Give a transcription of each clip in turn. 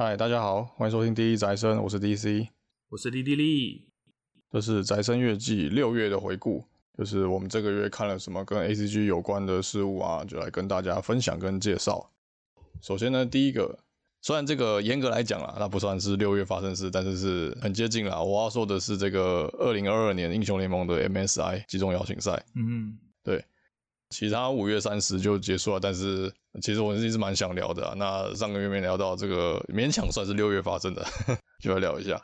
嗨，大家好，欢迎收听第一宅生，我是 DC，我是莉莉莉，这是宅生月季六月的回顾，就是我们这个月看了什么跟 ACG 有关的事物啊，就来跟大家分享跟介绍。首先呢，第一个，虽然这个严格来讲啦，那不算是六月发生的事，但是是很接近啦。我要说的是这个二零二二年英雄联盟的 MSI 集中邀请赛，嗯，对。其他五月三十就结束了，但是其实我一直蛮想聊的啊。那上个月没聊到这个，勉强算是六月发生的，就来聊一下。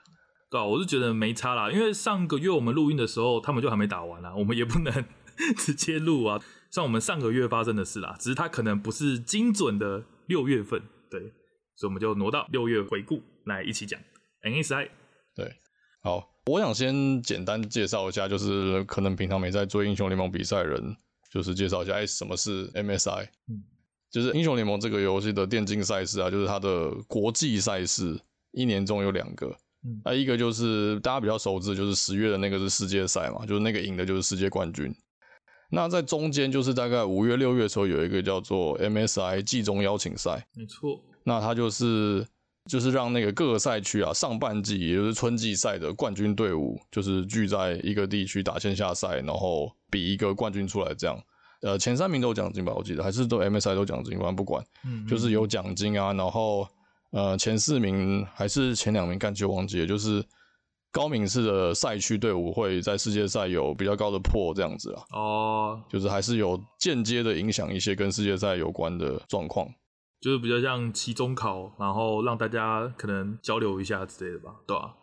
对啊，我是觉得没差啦，因为上个月我们录音的时候，他们就还没打完啦，我们也不能 直接录啊。像我们上个月发生的事啦，只是它可能不是精准的六月份，对，所以我们就挪到六月回顾来一起讲 NSI。对，好，我想先简单介绍一下，就是可能平常没在追英雄联盟比赛的人。就是介绍一下，哎，什么是 MSI？嗯，就是英雄联盟这个游戏的电竞赛事啊，就是它的国际赛事，一年中有两个。嗯，那一个就是大家比较熟知，就是十月的那个是世界赛嘛，就是那个赢的就是世界冠军。那在中间就是大概五月、六月的时候，有一个叫做 MSI 季中邀请赛。没错，那它就是就是让那个各个赛区啊，上半季也就是春季赛的冠军队伍，就是聚在一个地区打线下赛，然后。比一个冠军出来，这样，呃，前三名都有奖金吧？我记得还是都 MSI 都奖金，反正不管，嗯，就是有奖金啊。然后，呃，前四名还是前两名，干就忘记了，就是高名次的赛区队伍会在世界赛有比较高的破这样子啊。哦，就是还是有间接的影响一些跟世界赛有关的状况，就是比较像期中考，然后让大家可能交流一下之类的吧，对吧、啊？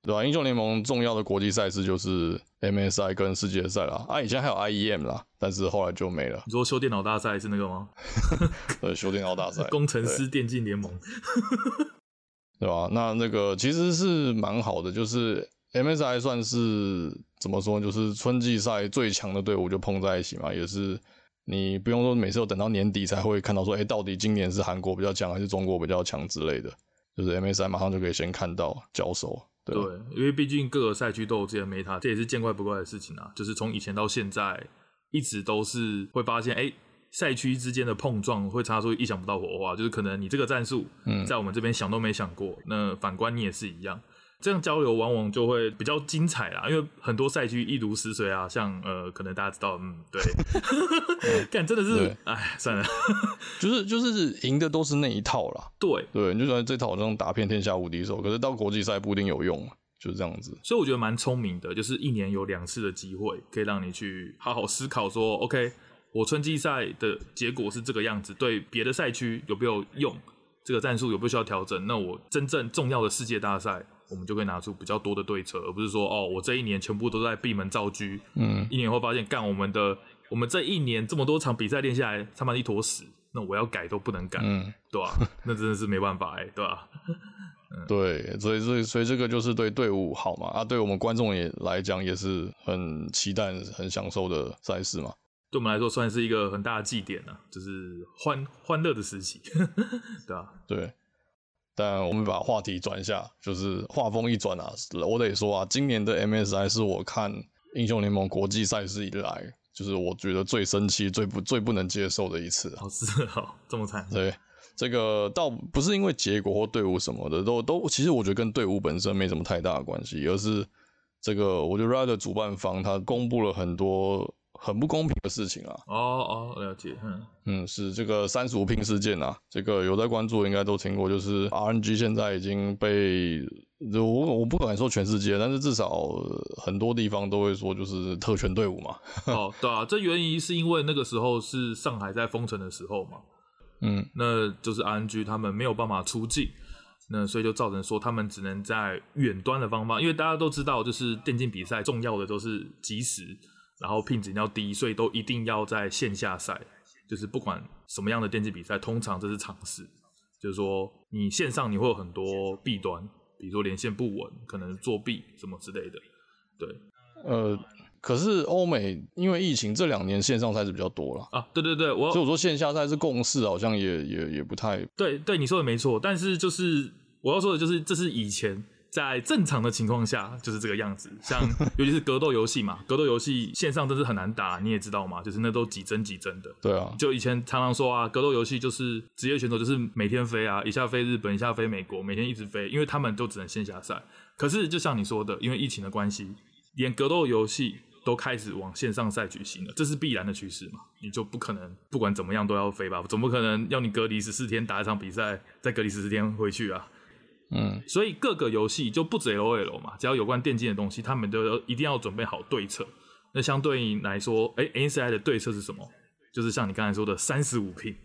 对吧、啊？英雄联盟重要的国际赛事就是 MSI 跟世界赛啦，啊，以前还有 IEM 啦，但是后来就没了。你说修电脑大赛是那个吗？对，修电脑大赛，工程师电竞联盟，对吧、啊？那那个其实是蛮好的，就是 MSI 算是怎么说，就是春季赛最强的队伍就碰在一起嘛，也是你不用说每次都等到年底才会看到说，哎，到底今年是韩国比较强还是中国比较强之类的，就是 MSI 马上就可以先看到交手。对，对，因为毕竟各个赛区都有自己的 meta，这也是见怪不怪的事情啊。就是从以前到现在，一直都是会发现，哎，赛区之间的碰撞会擦出意想不到火花。就是可能你这个战术，嗯，在我们这边想都没想过，嗯、那反观你也是一样。这样交流往往就会比较精彩啦，因为很多赛区一如死水啊，像呃，可能大家知道，嗯，对，干真的是，哎，算了，就是就是赢的都是那一套啦，对对，你就觉得这套好像打遍天下无敌手，可是到国际赛不一定有用，就是这样子。所以我觉得蛮聪明的，就是一年有两次的机会，可以让你去好好思考说，OK，我春季赛的结果是这个样子，对别的赛区有没有用？这个战术有不需要调整？那我真正重要的世界大赛。我们就可以拿出比较多的对策，而不是说哦，我这一年全部都在闭门造车。嗯，一年后发现干我们的，我们这一年这么多场比赛练下来，他妈一坨屎，那我要改都不能改，嗯，对吧？那真的是没办法哎，对吧？嗯，对，所以所以所以这个就是对队伍好嘛，啊，对我们观众也来讲也是很期待、很享受的赛事嘛。对我们来说算是一个很大的祭典呢，就是欢欢乐的时期，对吧？对。但我们把话题转一下，就是话锋一转啊，我得说啊，今年的 MSI 是我看英雄联盟国际赛事以来，就是我觉得最生气、最不最不能接受的一次。好是哦，这么惨。对，这个倒不是因为结果或队伍什么的，都都其实我觉得跟队伍本身没什么太大的关系，而是这个我觉得 Riot 主办方他公布了很多。很不公平的事情啊！哦哦，了解，嗯嗯，是这个三十五 ping 事件啊，这个有在关注应该都听过，就是 RNG 现在已经被我我不敢说全世界，但是至少很多地方都会说就是特权队伍嘛。哦，对啊，这原因是因为那个时候是上海在封城的时候嘛，嗯，那就是 RNG 他们没有办法出境，那所以就造成说他们只能在远端的方法，因为大家都知道，就是电竞比赛重要的都是即时。然后品质要低，所以都一定要在线下赛。就是不管什么样的电竞比赛，通常这是常识。就是说，你线上你会有很多弊端，比如说连线不稳，可能作弊什么之类的。对，呃，可是欧美因为疫情这两年线上赛事比较多了啊。对对对，我所以我说线下赛事共识好像也也也不太。对对，你说的没错。但是就是我要说的就是，这是以前在正常的情况下就是这个样子，像 尤其是格斗游戏嘛，格斗游戏线上真是很难打，你也知道嘛，就是那都几帧几帧的。对啊，就以前常常说啊，格斗游戏就是职业选手就是每天飞啊，一下飞日本，一下飞美国，每天一直飞，因为他们都只能线下赛。可是就像你说的，因为疫情的关系，连格斗游戏都开始往线上赛举行了，这是必然的趋势嘛，你就不可能不管怎么样都要飞吧，总不可能要你隔离十四天打一场比赛，再隔离十四天回去啊。嗯，所以各个游戏就不止 LOL 嘛，只要有关电竞的东西，他们都一定要准备好对策。那相对应来说，哎、欸、，N C I 的对策是什么？就是像你刚才说的三十五 Ping。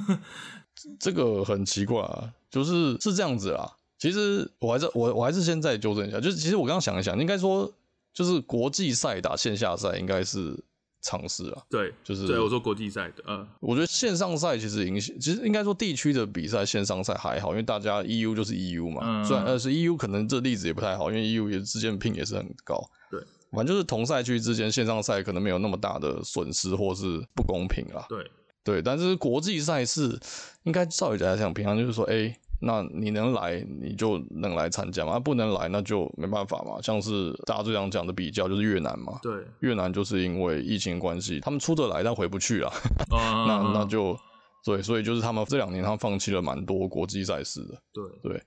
这个很奇怪啊，就是是这样子啦。其实我还是我我还是现在纠正一下，就是其实我刚刚想一想，应该说就是国际赛打线下赛应该是。尝试啊，对，就是对我说国际赛的，嗯，我觉得线上赛其实影响，其实应该说地区的比赛线上赛还好，因为大家 EU 就是 EU 嘛，嗯、虽然呃是 EU，可能这例子也不太好，因为 EU 也之间 Ping 也是很高，对，反正就是同赛区之间线上赛可能没有那么大的损失或是不公平啊，对，对，但是国际赛事应该照理来讲，平常就是说，哎。那你能来，你就能来参加嘛？啊、不能来，那就没办法嘛。像是大家最常讲的比较，就是越南嘛。对，越南就是因为疫情关系，他们出得来，但回不去了。那那就对，所以就是他们这两年他们放弃了蛮多国际赛事的。对对。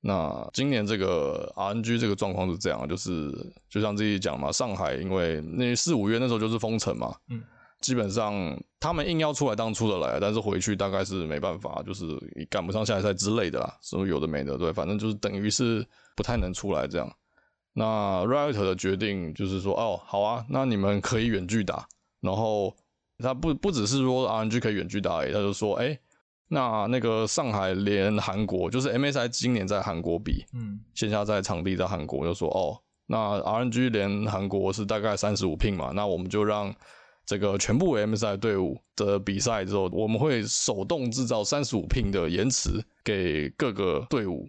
那今年这个 RNG 这个状况是这样，就是就像自己讲嘛，上海因为那四五月那时候就是封城嘛。嗯。基本上他们硬要出来当出的来，但是回去大概是没办法，就是赶不上下一赛之类的啦，什么有的没的，对，反正就是等于是不太能出来这样。那 Riot 的决定就是说，哦，好啊，那你们可以远距打，然后他不不只是说 RNG 可以远距打而已，他就说，哎，那那个上海连韩国，就是 MSI 今年在韩国比，嗯，线下在场地在韩国，就说，哦，那 RNG 连韩国是大概三十五 Ping 嘛，那我们就让。这个全部 MSI 队伍的比赛之后，我们会手动制造三十五 Ping 的延迟给各个队伍，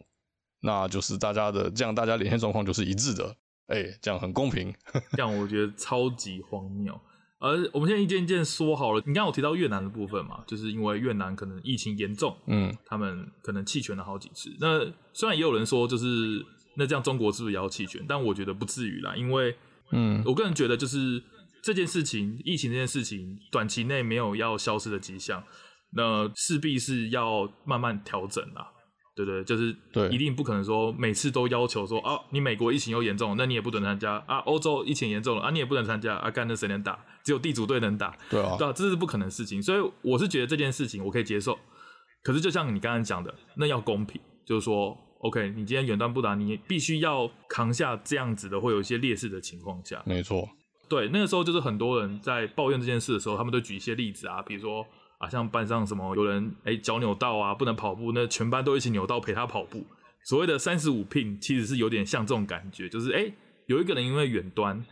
那就是大家的这样，大家连线状况就是一致的，哎，这样很公平。这样我觉得超级荒谬。而我们现在一件一件说好了，你刚刚有提到越南的部分嘛，就是因为越南可能疫情严重，嗯，他们可能弃权了好几次。那虽然也有人说，就是那这样中国是不是也要弃权？但我觉得不至于啦，因为，嗯，我个人觉得就是。这件事情，疫情这件事情，短期内没有要消失的迹象，那势必是要慢慢调整啦，对不对？就是对，一定不可能说每次都要求说啊，你美国疫情又严重，那你也不准参加啊；欧洲疫情严重了啊，你也不能参加啊。干那谁能打？只有地主队能打，对啊，对啊，这是不可能的事情。所以我是觉得这件事情我可以接受，可是就像你刚刚讲的，那要公平，就是说，OK，你今天远端不打，你必须要扛下这样子的会有一些劣势的情况下，没错。对，那个时候就是很多人在抱怨这件事的时候，他们都举一些例子啊，比如说啊，像班上什么有人哎脚扭到啊，不能跑步，那全班都一起扭到陪他跑步。所谓的三十五 Ping 其实是有点像这种感觉，就是哎有一个人因为远端，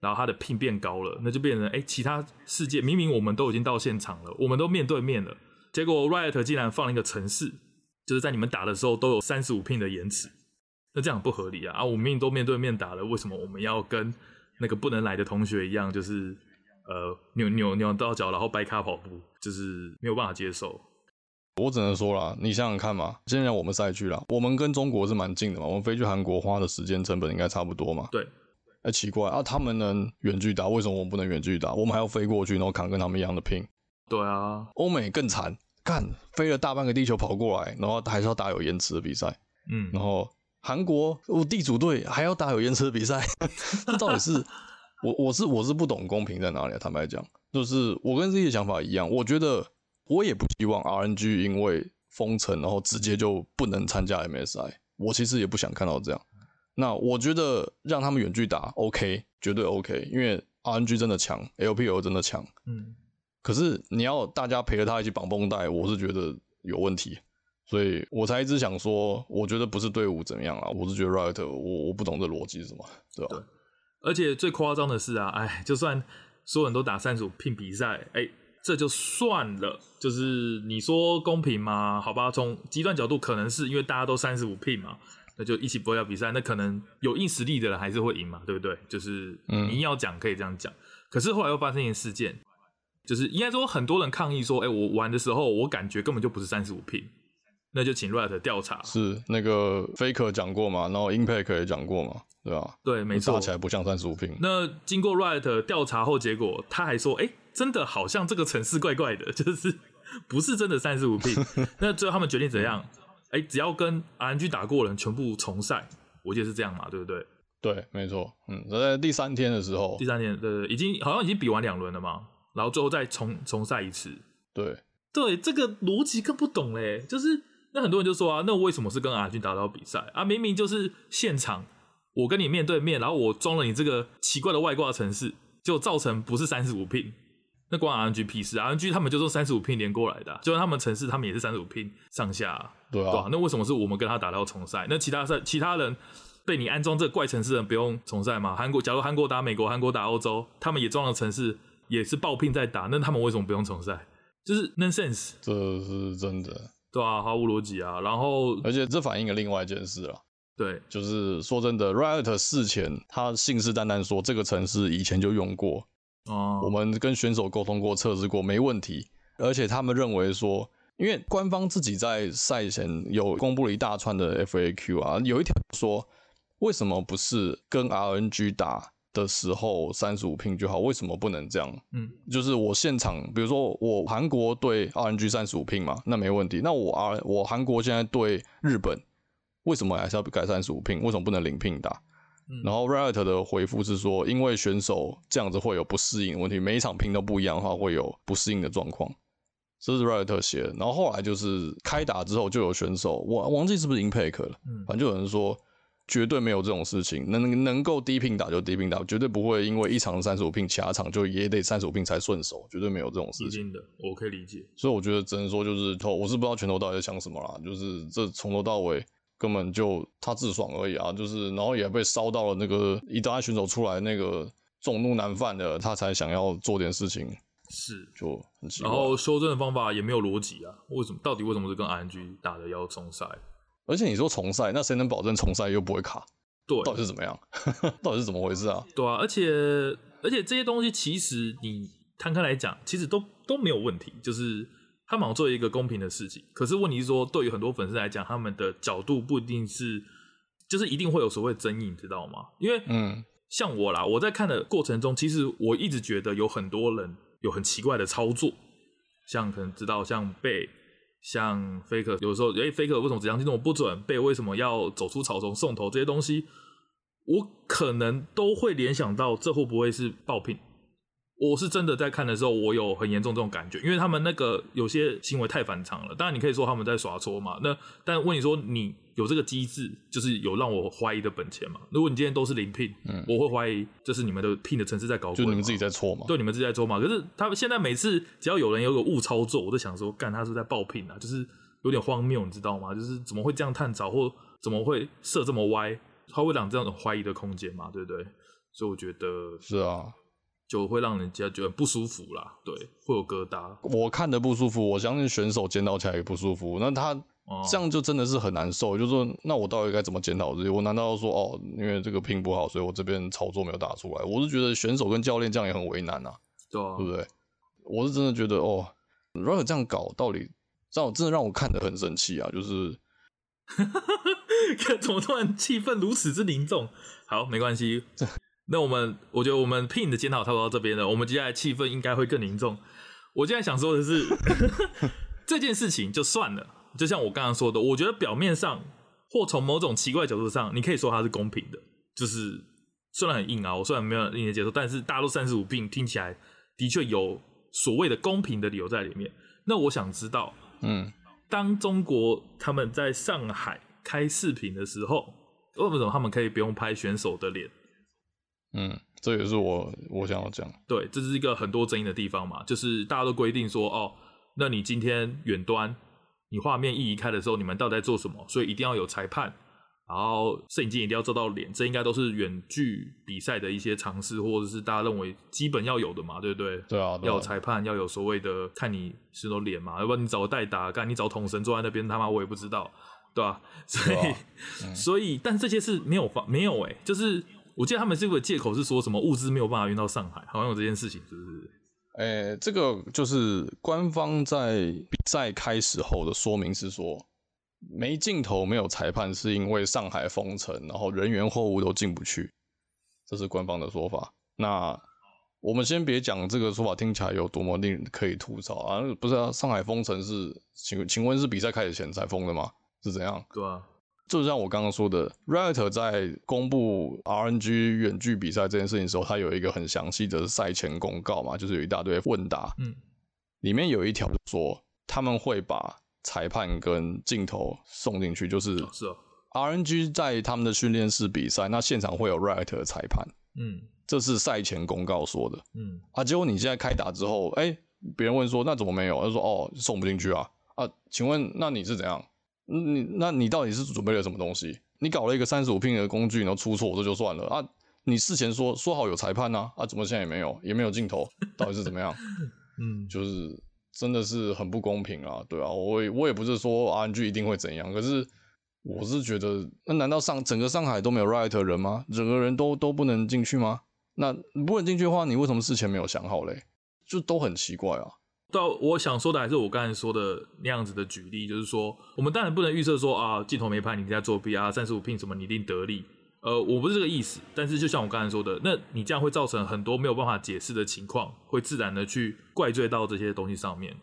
然后他的 Ping 变高了，那就变成哎其他世界明明我们都已经到现场了，我们都面对面了，结果 Riot 竟然放了一个程式，就是在你们打的时候都有三十五 Ping 的延迟，那这样不合理啊！啊，我明明都面对面打了，为什么我们要跟？那个不能来的同学一样，就是呃扭扭扭到脚，然后掰卡跑步，就是没有办法接受。我只能说啦，你想想看嘛，现在我们赛区啦，我们跟中国是蛮近的嘛，我们飞去韩国花的时间成本应该差不多嘛。对。哎、欸，奇怪啊，他们能远距打，为什么我们不能远距打？我们还要飞过去，然后扛跟他们一样的 Ping。对啊。欧美更惨，干飞了大半个地球跑过来，然后还是要打有延迟的比赛。嗯。然后。韩国我地主队还要打有延迟的比赛，这到底是我我是我是不懂公平在哪里啊？坦白讲，就是我跟自己的想法一样，我觉得我也不希望 RNG 因为封城然后直接就不能参加 MSI，我其实也不想看到这样。那我觉得让他们远距打 OK，绝对 OK，因为 RNG 真的强，LPL 真的强。嗯，可是你要大家陪着他一起绑绷带，我是觉得有问题。所以我才一直想说，我觉得不是队伍怎么样啊，我是觉得 Riot，我我不懂这逻辑是什么，对吧？对，而且最夸张的是啊，哎，就算所有人都打三十五 Ping 比赛，哎，这就算了，就是你说公平吗？好吧，从极端角度可能是因为大家都三十五 Ping 嘛，那就一起播要比赛，那可能有硬实力的人还是会赢嘛，对不对？就是你要讲可以这样讲，嗯，可是后来又发生一件事件，就是应该说很多人抗议说，哎，我玩的时候我感觉根本就不是三十五 Ping。那就请 Riot 调查。是那个 Faker 讲过嘛，然后 Impact 也讲过嘛，对吧？对，没错，打起来不像三十五 ping。那经过 Riot 调查后，结果他还说，哎、欸，真的好像这个城市怪怪的，就是不是真的三十五 ping。那最后他们决定怎样？哎、欸，只要跟 RNG 打过人全部重赛，我记得是这样嘛，对不对？对，没错。嗯，在第三天的时候，第三天，对，已经好像已经比完两轮了嘛，然后最后再重重赛一次。对，对，这个逻辑更不懂嘞，就是那很多人就说啊，那为什么是跟 RNG 打到比赛啊？明明就是现场，我跟你面对面，然后我装了你这个奇怪的外挂城市，就造成不是三十五 ping。那关 RNG 屁事，RNG 他们就说三十五 ping 连过来的、啊，就算他们城市他们也是三十五 ping 上下、啊，对啊。那为什么是我们跟他打到重赛？那其他赛其他人被你安装这个怪城市的人不用重赛吗？韩国假如韩国打美国，韩国打欧洲，他们也装了城市，也是爆 ping 在打，那他们为什么不用重赛？就是 nonsense，这是真的，对啊，毫无逻辑啊。然后，而且这反映了另外一件事啊，对，就是说真的，Riot 事前他信誓旦旦说这个城市以前就用过。哦，我们跟选手沟通过、测试过，没问题。而且他们认为说，因为官方自己在赛前有公布了一大串的 FAQ 啊，有一条说，为什么不是跟 RNG 打的时候三十五 ping 就好？为什么不能这样？嗯，就是我现场，比如说我韩国对 RNG 三十五 ping 嘛，那没问题。那我 R 我韩国现在对日本，为什么还是要改三十五 ping？为什么不能零 ping 打？然后 Riot 的回复是说，因为选手这样子会有不适应的问题，每一场拼都不一样的话，会有不适应的状况。这是 Riot 写的。然后后来就是开打之后，就有选手，我忘记是不是 Impact 了，反正就有人说绝对没有这种事情，能能够低拼打就低拼打，绝对不会因为一场三十五拼，其他场就也得三十五拼才顺手，绝对没有这种事情。的，我可以理解。所以我觉得只能说就是头，我是不知道拳头到底在想什么啦，就是这从头到尾。根本就他自爽而已啊，就是然后也被烧到了那个一大选手出来那个众怒难犯的，他才想要做点事情，是就很奇怪。然后修正的方法也没有逻辑啊，为什么？到底为什么是跟 RNG 打的要重赛？而且你说重赛，那谁能保证重赛又不会卡？对，到底是怎么样？到底是怎么回事啊？对啊，而且而且这些东西其实你摊开来讲，其实都都没有问题，就是。他们想做一个公平的事情，可是问题是说，对于很多粉丝来讲，他们的角度不一定是，就是一定会有所谓争议，你知道吗？因为，嗯，像我啦，我在看的过程中，其实我一直觉得有很多人有很奇怪的操作，像可能知道像贝，像 Faker，有时候诶 Faker 为什么指向性这么不准？备为什么要走出草丛送头这些东西，我可能都会联想到，这会不会是爆品？我是真的在看的时候，我有很严重这种感觉，因为他们那个有些行为太反常了。当然，你可以说他们在耍戳嘛。那但问你说，你有这个机制，就是有让我怀疑的本钱嘛？如果你今天都是零 ping，嗯，我会怀疑这是你们的 ping 的城市在搞，就你们自己在错嘛？对，你们自己在错嘛？可是他们现在每次只要有人有个误操作，我都想说，干他是，是在爆 ping 啊，就是有点荒谬，你知道吗？就是怎么会这样探早，或怎么会设这么歪？他会让这样的怀疑的空间嘛？对不对？所以我觉得是啊。就会让人家觉得不舒服啦，对，会有疙瘩。我看的不舒服，我相信选手见到起来也不舒服。那他这样就真的是很难受，哦、就是说，那我到底该怎么检讨自己？我难道说哦，因为这个拼不好，所以我这边操作没有打出来？我是觉得选手跟教练这样也很为难啊，对啊，对不对？我是真的觉得哦，如果这样搞，到底让我真的让我看得很生气啊！就是，看怎么突然气氛如此之凝重？好，没关系。那我们，我觉得我们 Ping 的检讨差不多到这边了。我们接下来气氛应该会更凝重。我现在想说的是，这件事情就算了。就像我刚刚说的，我觉得表面上或从某种奇怪角度上，你可以说它是公平的。就是虽然很硬啊，我虽然没有硬的接受，但是大陆三十五 Ping 听起来的确有所谓的公平的理由在里面。那我想知道，嗯，当中国他们在上海开视频的时候，为什么他们可以不用拍选手的脸？嗯，这也是我我想要讲。对，这是一个很多争议的地方嘛，就是大家都规定说，哦，那你今天远端，你画面一移开的时候，你们到底在做什么？所以一定要有裁判，然后摄影机一定要照到脸，这应该都是远距比赛的一些尝试，或者是大家认为基本要有的嘛，对不对？对啊，对啊，要有裁判，要有所谓的看你是否脸嘛，要不然你找个代打，干你找统神坐在那边，他妈我也不知道，对吧、啊？所以，啊嗯、所以，但这些是没有发，没有哎、欸，就是。我记得他们这个借口是说什么物资没有办法运到上海，好像有这件事情，是不是？呃、这个就是官方在比赛开始后的说明是说，没镜头、没有裁判，是因为上海封城，然后人员货物都进不去，这是官方的说法。那我们先别讲这个说法听起来有多么令人可以吐槽啊！不是啊，上海封城是请请问是比赛开始前才封的吗？是怎样？对啊，就像我刚刚说的，Riot 在公布 RNG 远距比赛这件事情的时候，它有一个很详细的赛前公告嘛，就是有一大堆问答，嗯，里面有一条说他们会把裁判跟镜头送进去，就是是哦，RNG 在他们的训练室比赛，那现场会有 Riot 的裁判，嗯。这是赛前公告说的，嗯啊，结果你现在开打之后，哎，别人问说那怎么没有？他说哦，送不进去啊，啊，请问那你是怎样？你那你到底是准备了什么东西？你搞了一个三十五 ping 的工具，然后出错这就算了啊，你事前说说好有裁判啊，啊，怎么现在也没有，也没有镜头，到底是怎么样？嗯，就是真的是很不公平啊，对啊，我也我也不是说 RNG 一定会怎样，可是我是觉得，那难道上整个上海都没有 Riot 的人吗？整个人都都不能进去吗？那不能进去的话，你为什么事前没有想好嘞？就都很奇怪啊。到，我想说的还是我刚才说的那样子的举例，就是说，我们当然不能预测说啊，镜头没拍，你在作弊啊，三十五 ping 什么你一定得利。呃，我不是这个意思。但是就像我刚才说的，那你这样会造成很多没有办法解释的情况，会自然的去怪罪到这些东西上面。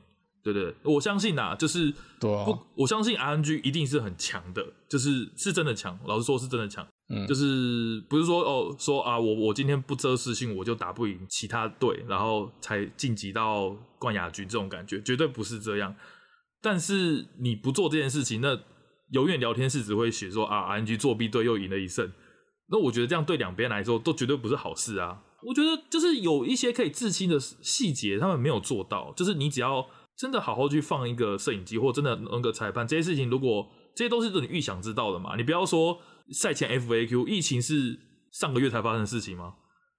对对，我相信呐，就是对啊，不，我相信 RNG 一定是很强的，就是是真的强。老实说，是真的强。嗯，就是不是说哦，说啊，我我今天不遮视讯，我就打不赢其他队，然后才晋级到冠亚军这种感觉，绝对不是这样。但是你不做这件事情，那永远聊天室只会写说啊，RNG 作弊队又赢了一胜。那我觉得这样对两边来说都绝对不是好事啊。我觉得就是有一些可以自清的细节，他们没有做到。就是你只要真的好好去放一个摄影机，或真的弄个裁判，这些事情如果这些都是你预想知道的嘛，你不要说。赛前 FAQ 疫情是上个月才发生的事情吗？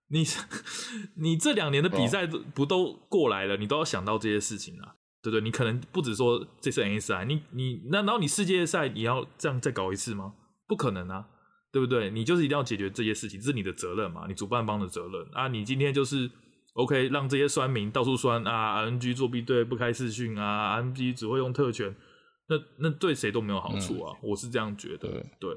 你 你这两年的比赛不都过来了？你都要想到这些事情啊，对不对？你可能不止说这次 NSI，你你那然后你世界赛你要这样再搞一次吗？不可能啊，对不对？你就是一定要解决这些事情，这是你的责任嘛，你主办方的责任啊。你今天就是 OK 让这些酸民到处酸啊，RNG 作弊队不开视讯啊，RNG 只会用特权，那那对谁都没有好处啊，嗯、我是这样觉得，对。对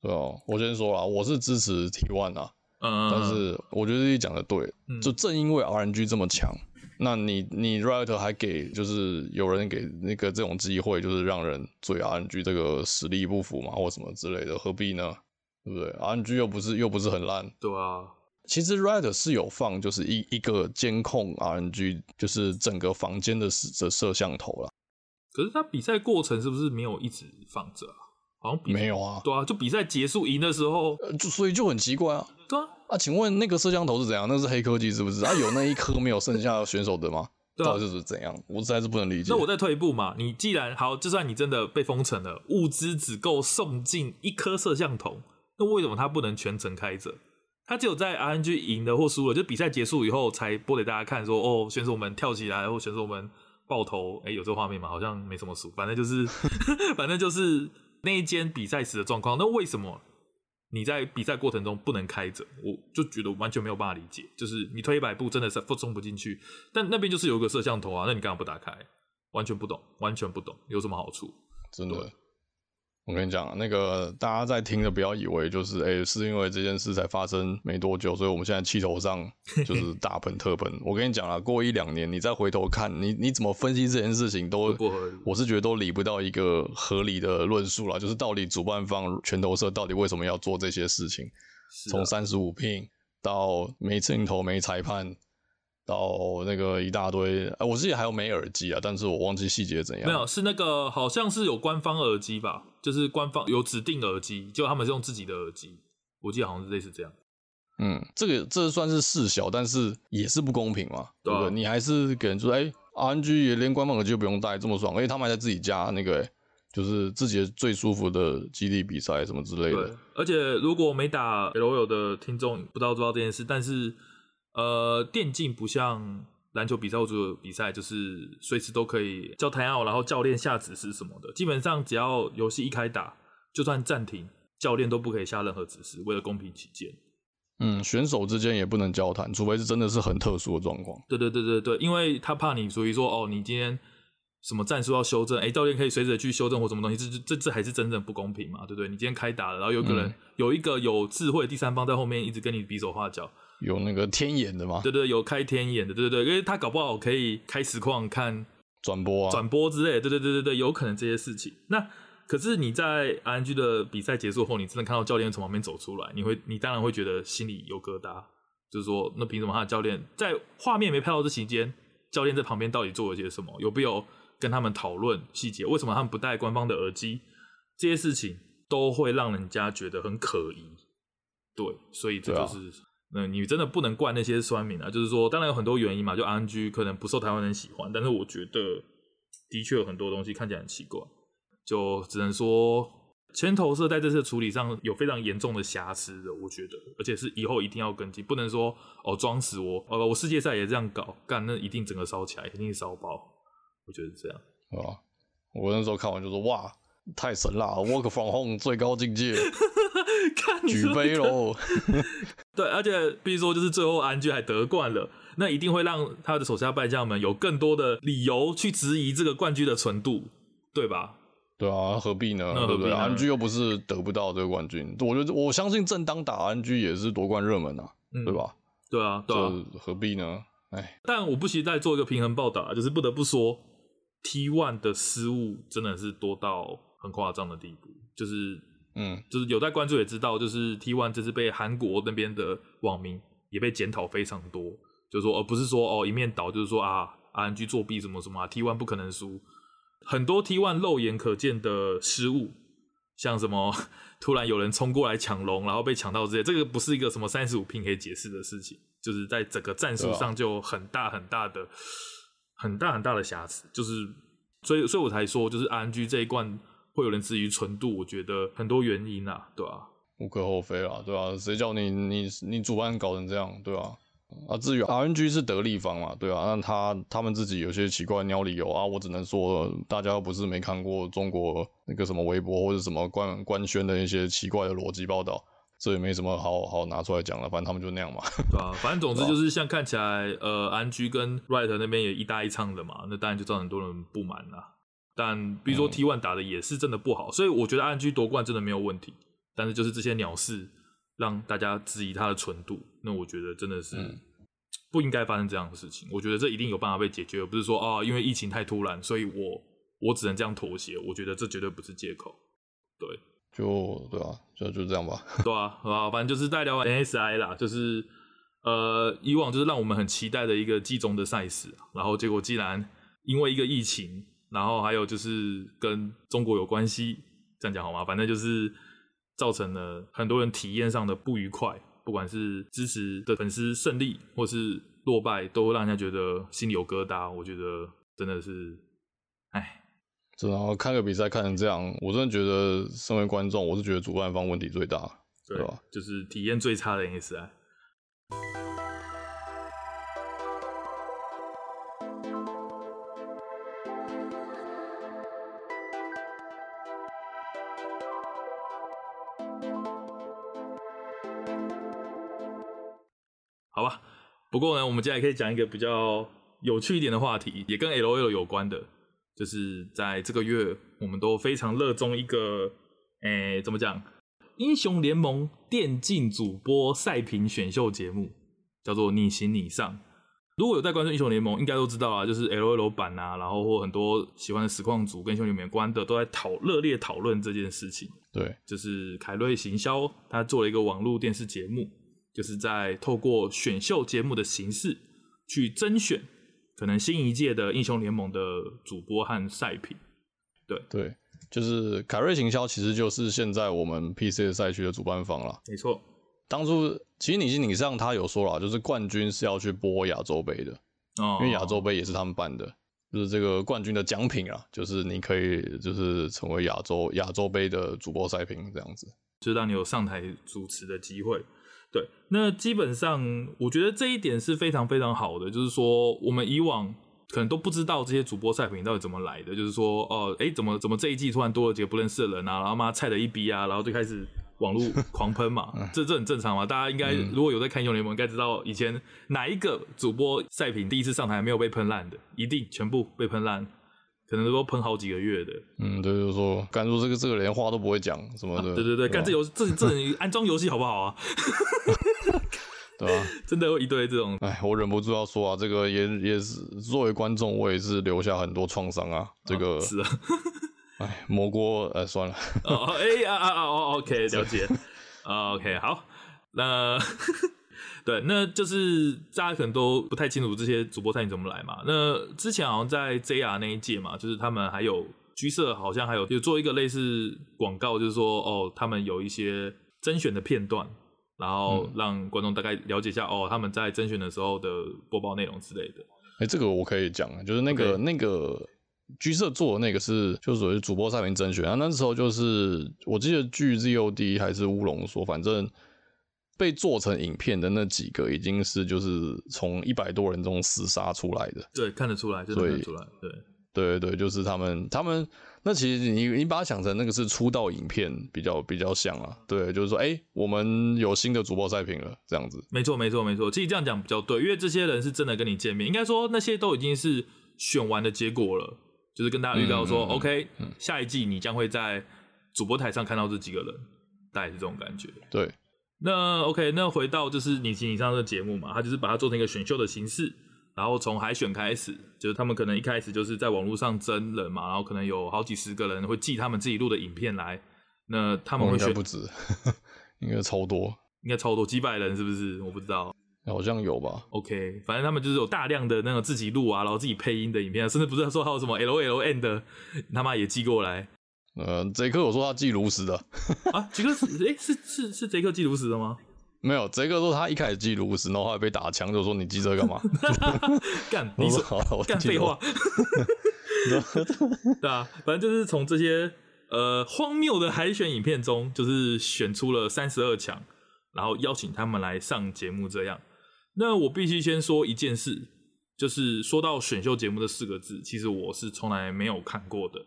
对哦，我先说啦，我是支持 T One 啊，嗯，但是我觉得你讲的对，嗯，就正因为 RNG 这么强，那你你 Riot 还给就是有人给那个这种机会，就是让人嘴 RNG 这个实力不符嘛，或什么之类的，何必呢？对不对？RNG 又不是又不是很烂，对啊，其实 Rider 是有放就是一一个监控 RNG，就是整个房间的摄摄像头啦，可是他比赛过程是不是没有一直放着啊？好像没有啊，对啊，就比赛结束赢的时候，呃，就所以就很奇怪啊。对啊，啊，请问那个摄像头是怎样？那是黑科技是不是？啊，有那一颗没有剩下选手的吗？对啊，到底是怎样？我实在是不能理解。那我再退一步嘛，你既然好，就算你真的被封城了，物资只够送进一颗摄像头，那为什么它不能全程开着？他只有在 RNG 赢了或输了，就比赛结束以后才播给大家看说，说哦，选手们跳起来，或选手们爆头，哎、欸，有这画面吗？好像没什么输，反正就是，反正就是。那一间比赛时的状况，那为什么你在比赛过程中不能开着？我就觉得完全没有办法理解。就是你推一百步，真的是冲不进去，但那边就是有一个摄像头啊，那你干嘛不打开？完全不懂，完全不懂，有什么好处？真的。我跟你讲，那个大家在听的，不要以为就是，哎、欸，是因为这件事才发生没多久，所以我们现在气头上 就是大喷特喷。我跟你讲了，过一两年，你再回头看，你你怎么分析这件事情都，都我是觉得都理不到一个合理的论述了。就是到底主办方拳头社到底为什么要做这些事情？从三十五 ping 到没镜头、没裁判。到那个一大堆，我自己还有没耳机啊，但是我忘记细节怎样。没有，是那个好像是有官方耳机吧，就是官方有指定耳机，就他们是用自己的耳机，我记得好像是类似这样。嗯，这个这算是事小，但是也是不公平嘛，对不对？你还是给人说，哎，RNG 也连官方耳机都不用带，这么爽，而且他们还在自己家那个，就是自己最舒服的基地比赛什么之类的。对，而且如果没打 LOL 的听众不知道知道这件事，但是。呃，电竞不像篮球比赛或者比赛，就是随时都可以叫 time out，然后教练下指示什么的。基本上只要游戏一开打，就算暂停，教练都不可以下任何指示，为了公平起见。嗯，选手之间也不能交谈，除非是真的是很特殊的状况。对对对对对，因为他怕你所以说，哦，你今天什么战术要修正，哎，教练可以随时去修正或什么东西，这这这还是真正不公平嘛，对不对？你今天开打了，然后有个人、嗯、有一个有智慧的第三方在后面一直跟你比手画脚，有那个天眼的吗？对对，有开天眼的，对对对，因为他搞不好可以开实况看转播啊，转播之类，对对对对对，有可能这些事情。那可是你在 RNG 的比赛结束后，你真的看到教练从旁边走出来，你会你当然会觉得心里有疙瘩，就是说，那凭什么他的教练在画面没拍到这期间，教练在旁边到底做了些什么？有没有？跟他们讨论细节，为什么他们不戴官方的耳机？这些事情都会让人家觉得很可疑。对，所以这就是，嗯、啊，你真的不能怪那些酸民啊。就是说，当然有很多原因嘛，就 RNG 可能不受台湾人喜欢，但是我觉得的确有很多东西看起来很奇怪，就只能说前投射在这次处理上有非常严重的瑕疵的，我觉得，而且是以后一定要跟进，不能说哦装死我，呃，我世界赛也这样搞，干那一定整个烧起来，一定烧爆。我觉得这样，啊，我那时候看完就说哇，太神了，Work from home 最高境界，看举杯喽。对，而且比如说就是最后安居还得冠了，那一定会让他的手下败将们有更多的理由去质疑这个冠军的纯度，对吧？对啊，何必呢？对不对安居又不是得不到这个冠军，我觉得我相信正当打安居也是夺冠热门啊，嗯、对吧？对啊，对啊，何必呢？哎，但我不期待做一个平衡报道啊，就是不得不说。，T one 的失误真的是多到很夸张的地步，就是，嗯，就是有在关注也知道，就是 T1 这次被韩国那边的网民也被检讨非常多，就是说，而不是说哦一面倒，就是说啊，RNG 作弊什么什么啊，T1 不可能输，很多 T1 肉眼可见的失误，像什么 突然有人冲过来抢龙，然后被抢到这些，这个不是一个什么三十五拼可以解释的事情，就是在整个战术上就很大很大的。很大很大的瑕疵，就是，所以所以我才说，就是 RNG 这一冠会有人质疑纯度，我觉得很多原因啊，对吧、啊？无可厚非啦，对吧、啊？谁叫你你你主办搞成这样，对吧、啊？啊，至于 RNG 是得利方嘛，对啊，那他他们自己有些奇怪的鸟理由啊，我只能说，大家又不是没看过中国那个什么微博或者什么官官宣的一些奇怪的逻辑报道。这也没什么好好拿出来讲了，反正他们就那样嘛。对啊，反正总之就是像看起来，呃，RNG 跟 Riot 那边也一搭一唱的嘛，那当然就造成很多人不满啦。但比如说 T One 打的也是真的不好，嗯、所以我觉得 RNG 夺冠真的没有问题。但是就是这些鸟事让大家质疑它的纯度，那我觉得真的是不应该发生这样的事情。我觉得这一定有办法被解决，而不是说啊，因为疫情太突然，所以我我只能这样妥协。我觉得这绝对不是借口。对。就对啊，就就这样吧。对啊，好吧，反正就是在聊 NSI 啦，就是呃，以往就是让我们很期待的一个季中的赛事，然后结果既然因为一个疫情，然后还有就是跟中国有关系，这样讲好吗？反正就是造成了很多人体验上的不愉快，不管是支持的粉丝胜利或是落败，都会让人家觉得心里有疙瘩。我觉得真的是，哎。然后看个比赛看成这样，我真的觉得身为观众，我是觉得主办方问题最大，对，对吧？就是体验最差的 NSI。不过呢，我们接下来可以讲一个比较有趣一点的话题，也跟 LOL 有关的。就是在这个月，我们都非常热衷一个，诶、欸，怎么讲？英雄联盟电竞主播赛评选秀节目，叫做《你行你上》。如果有在关注英雄联盟，应该都知道啊，就是 LOL 版啊，然后或很多喜欢的实况组跟英雄联盟关的都在讨热烈讨论这件事情。对，就是凯瑞行销他做了一个网络电视节目，就是在透过选秀节目的形式去甄选。可能新一届的英雄联盟的主播和赛品，对对，就是凯瑞行销，其实就是现在我们 PC 的赛区的主办方了。没错，当初其实你心理上他有说了，就是冠军是要去播亚洲杯的，哦，因为亚洲杯也是他们办的，就是这个冠军的奖品啊，就是你可以就是成为亚洲亚洲杯的主播赛评这样子，就让你有上台主持的机会。对，那基本上我觉得这一点是非常非常好的，就是说我们以往可能都不知道这些主播赛品到底怎么来的，就是说哦，哎，怎么怎么这一季突然多了几个不认识的人啊，然后妈菜的一逼啊，然后就开始网络 狂喷嘛，这这很正常嘛，大家应该如果有在看英雄联盟，应该知道以前哪一个主播赛品第一次上台没有被喷烂的，一定全部被喷烂。可能都喷好几个月的。嗯，对，就是说，干说这个这个连话都不会讲什么的。啊、对对对，干这游戏这这人 安装游戏好不好啊？对啊，真的有一堆这种。哎，我忍不住要说啊，这个也也是作为观众，我也是留下很多创伤啊。这个、啊、是啊。哎，蘑菇，哎，算了。哦，哎呀啊啊哦，OK，了解。OK，好，那。对，那就是大家可能都不太清楚这些主播赛怎么来嘛。那之前好像在 JR 那一届嘛，就是他们还有居社好像还有就做一个类似广告，就是说哦，他们有一些甄选的片段，然后让观众大概了解一下哦，他们在甄选的时候的播报内容之类的。哎、欸，这个我可以讲，就是那个.那个居社做的那个是，就是属于主播赛评甄选啊。那时候就是我记得据 ZOD 还是乌龙说，反正。被做成影片的那几个，已经是就是从一百多人中厮杀出来的。对，看得出来，真的看得出来。对，对对对，就是他们，他们那其实你你把它想成那个是出道影片，比较比较像啊。对，就是说，哎、欸，我们有新的主播赛品了，这样子。没错，没错，没错。其实这样讲比较对，因为这些人是真的跟你见面，应该说那些都已经是选完的结果了，就是跟大家预告说、嗯嗯嗯、，OK，、嗯、下一季你将会在主播台上看到这几个人，大概是这种感觉。对。那 OK，那回到就是你请你上这个节目嘛，他就是把它做成一个选秀的形式，然后从海选开始，就是他们可能一开始就是在网络上征人嘛，然后可能有好几十个人会寄他们自己录的影片来，那他们会选、哦、应该不止，应该超多，应该超多几百人是不是？我不知道，好像有吧。OK，反正他们就是有大量的那种自己录啊，然后自己配音的影片，甚至不是说还有什么 L L N 的，他妈也寄过来。呃，杰克有说他寄炉石的啊，杰克是诶、欸，是是是贼客寄炉石的吗？没有，杰克说他一开始寄炉石，然后后来被打枪，就说你记这干嘛？干，你说好了，我干废话。对啊，反正就是从这些呃荒谬的海选影片中，就是选出了三十二强，然后邀请他们来上节目。这样，那我必须先说一件事，就是说到选秀节目这四个字，其实我是从来没有看过的。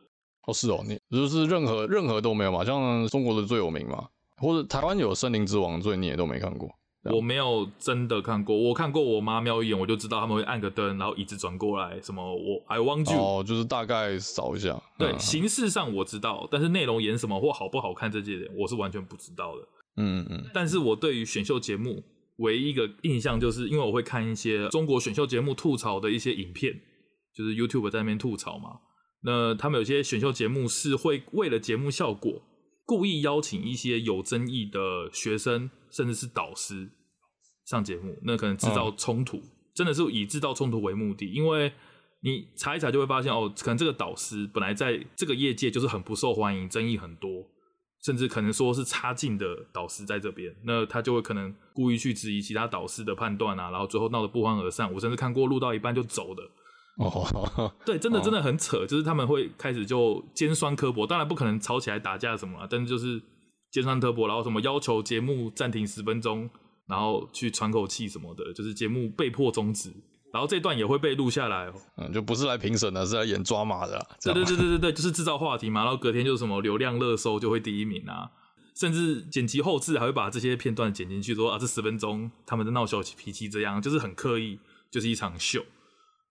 哦，是哦，你就是任何任何都没有嘛？像中国的最有名嘛，或者台湾有《森林之王》，所以你也都没看过。我没有真的看过，我看过我妈瞄一眼，我就知道他们会按个灯，然后椅子转过来，什么我 I want you 哦，就是大概扫一下。对，嗯、形式上我知道，但是内容演什么或好不好看这些点，我是完全不知道的。嗯嗯嗯。但是我对于选秀节目唯一一个印象，就是因为我会看一些中国选秀节目吐槽的一些影片，就是 YouTube 在那边吐槽嘛。那他们有些选秀节目是会为了节目效果，故意邀请一些有争议的学生，甚至是导师上节目，那可能制造冲突，真的是以制造冲突为目的。因为你查一查就会发现，哦，可能这个导师本来在这个业界就是很不受欢迎，争议很多，甚至可能说是差劲的导师在这边，那他就会可能故意去质疑其他导师的判断啊，然后最后闹得不欢而散。我甚至看过录到一半就走的。哦，对，真的真的很扯，就是他们会开始就尖酸刻薄，当然不可能吵起来打架什么啊，但是就是尖酸刻薄，然后什么要求节目暂停十分钟，然后去喘口气什么的，就是节目被迫终止，然后这段也会被录下来，嗯，就不是来评审的，是来演抓马的，对对对对对对，就是制造话题嘛，然后隔天就什么流量热搜就会第一名啊，甚至剪辑后置还会把这些片段剪进去，说啊这十分钟他们在闹小脾气，这样就是很刻意，就是一场秀。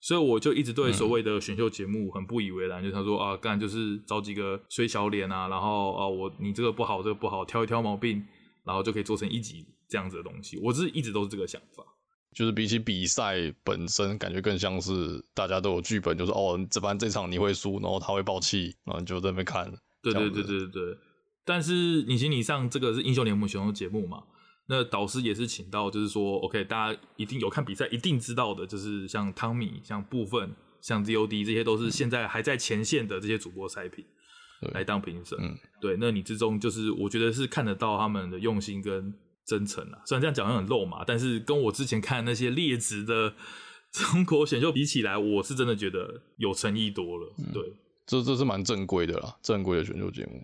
所以我就一直对所谓的选秀节目很不以为然，嗯、就他说啊，干就是找几个衰小脸啊，然后啊我你这个不好，这个不好，挑一挑毛病，然后就可以做成一集这样子的东西。我是一直都是这个想法，就是比起比赛本身，感觉更像是大家都有剧本，就是哦，这班这场你会输，然后他会爆气，然后你就在那边看。对对对对对对。但是你请你上这个是英雄联盟选秀节目嘛？那导师也是请到，就是说，OK，大家一定有看比赛，一定知道的，就是像汤米、像部分、像 ZOD，这些都是现在还在前线的这些主播赛品来当评审。嗯，对，那你之中就是我觉得是看得到他们的用心跟真诚啊。虽然这样讲很肉麻，但是跟我之前看那些劣质的 中国选秀比起来，我是真的觉得有诚意多了。对，嗯、这这是蛮正规的啦，正规的选秀节目，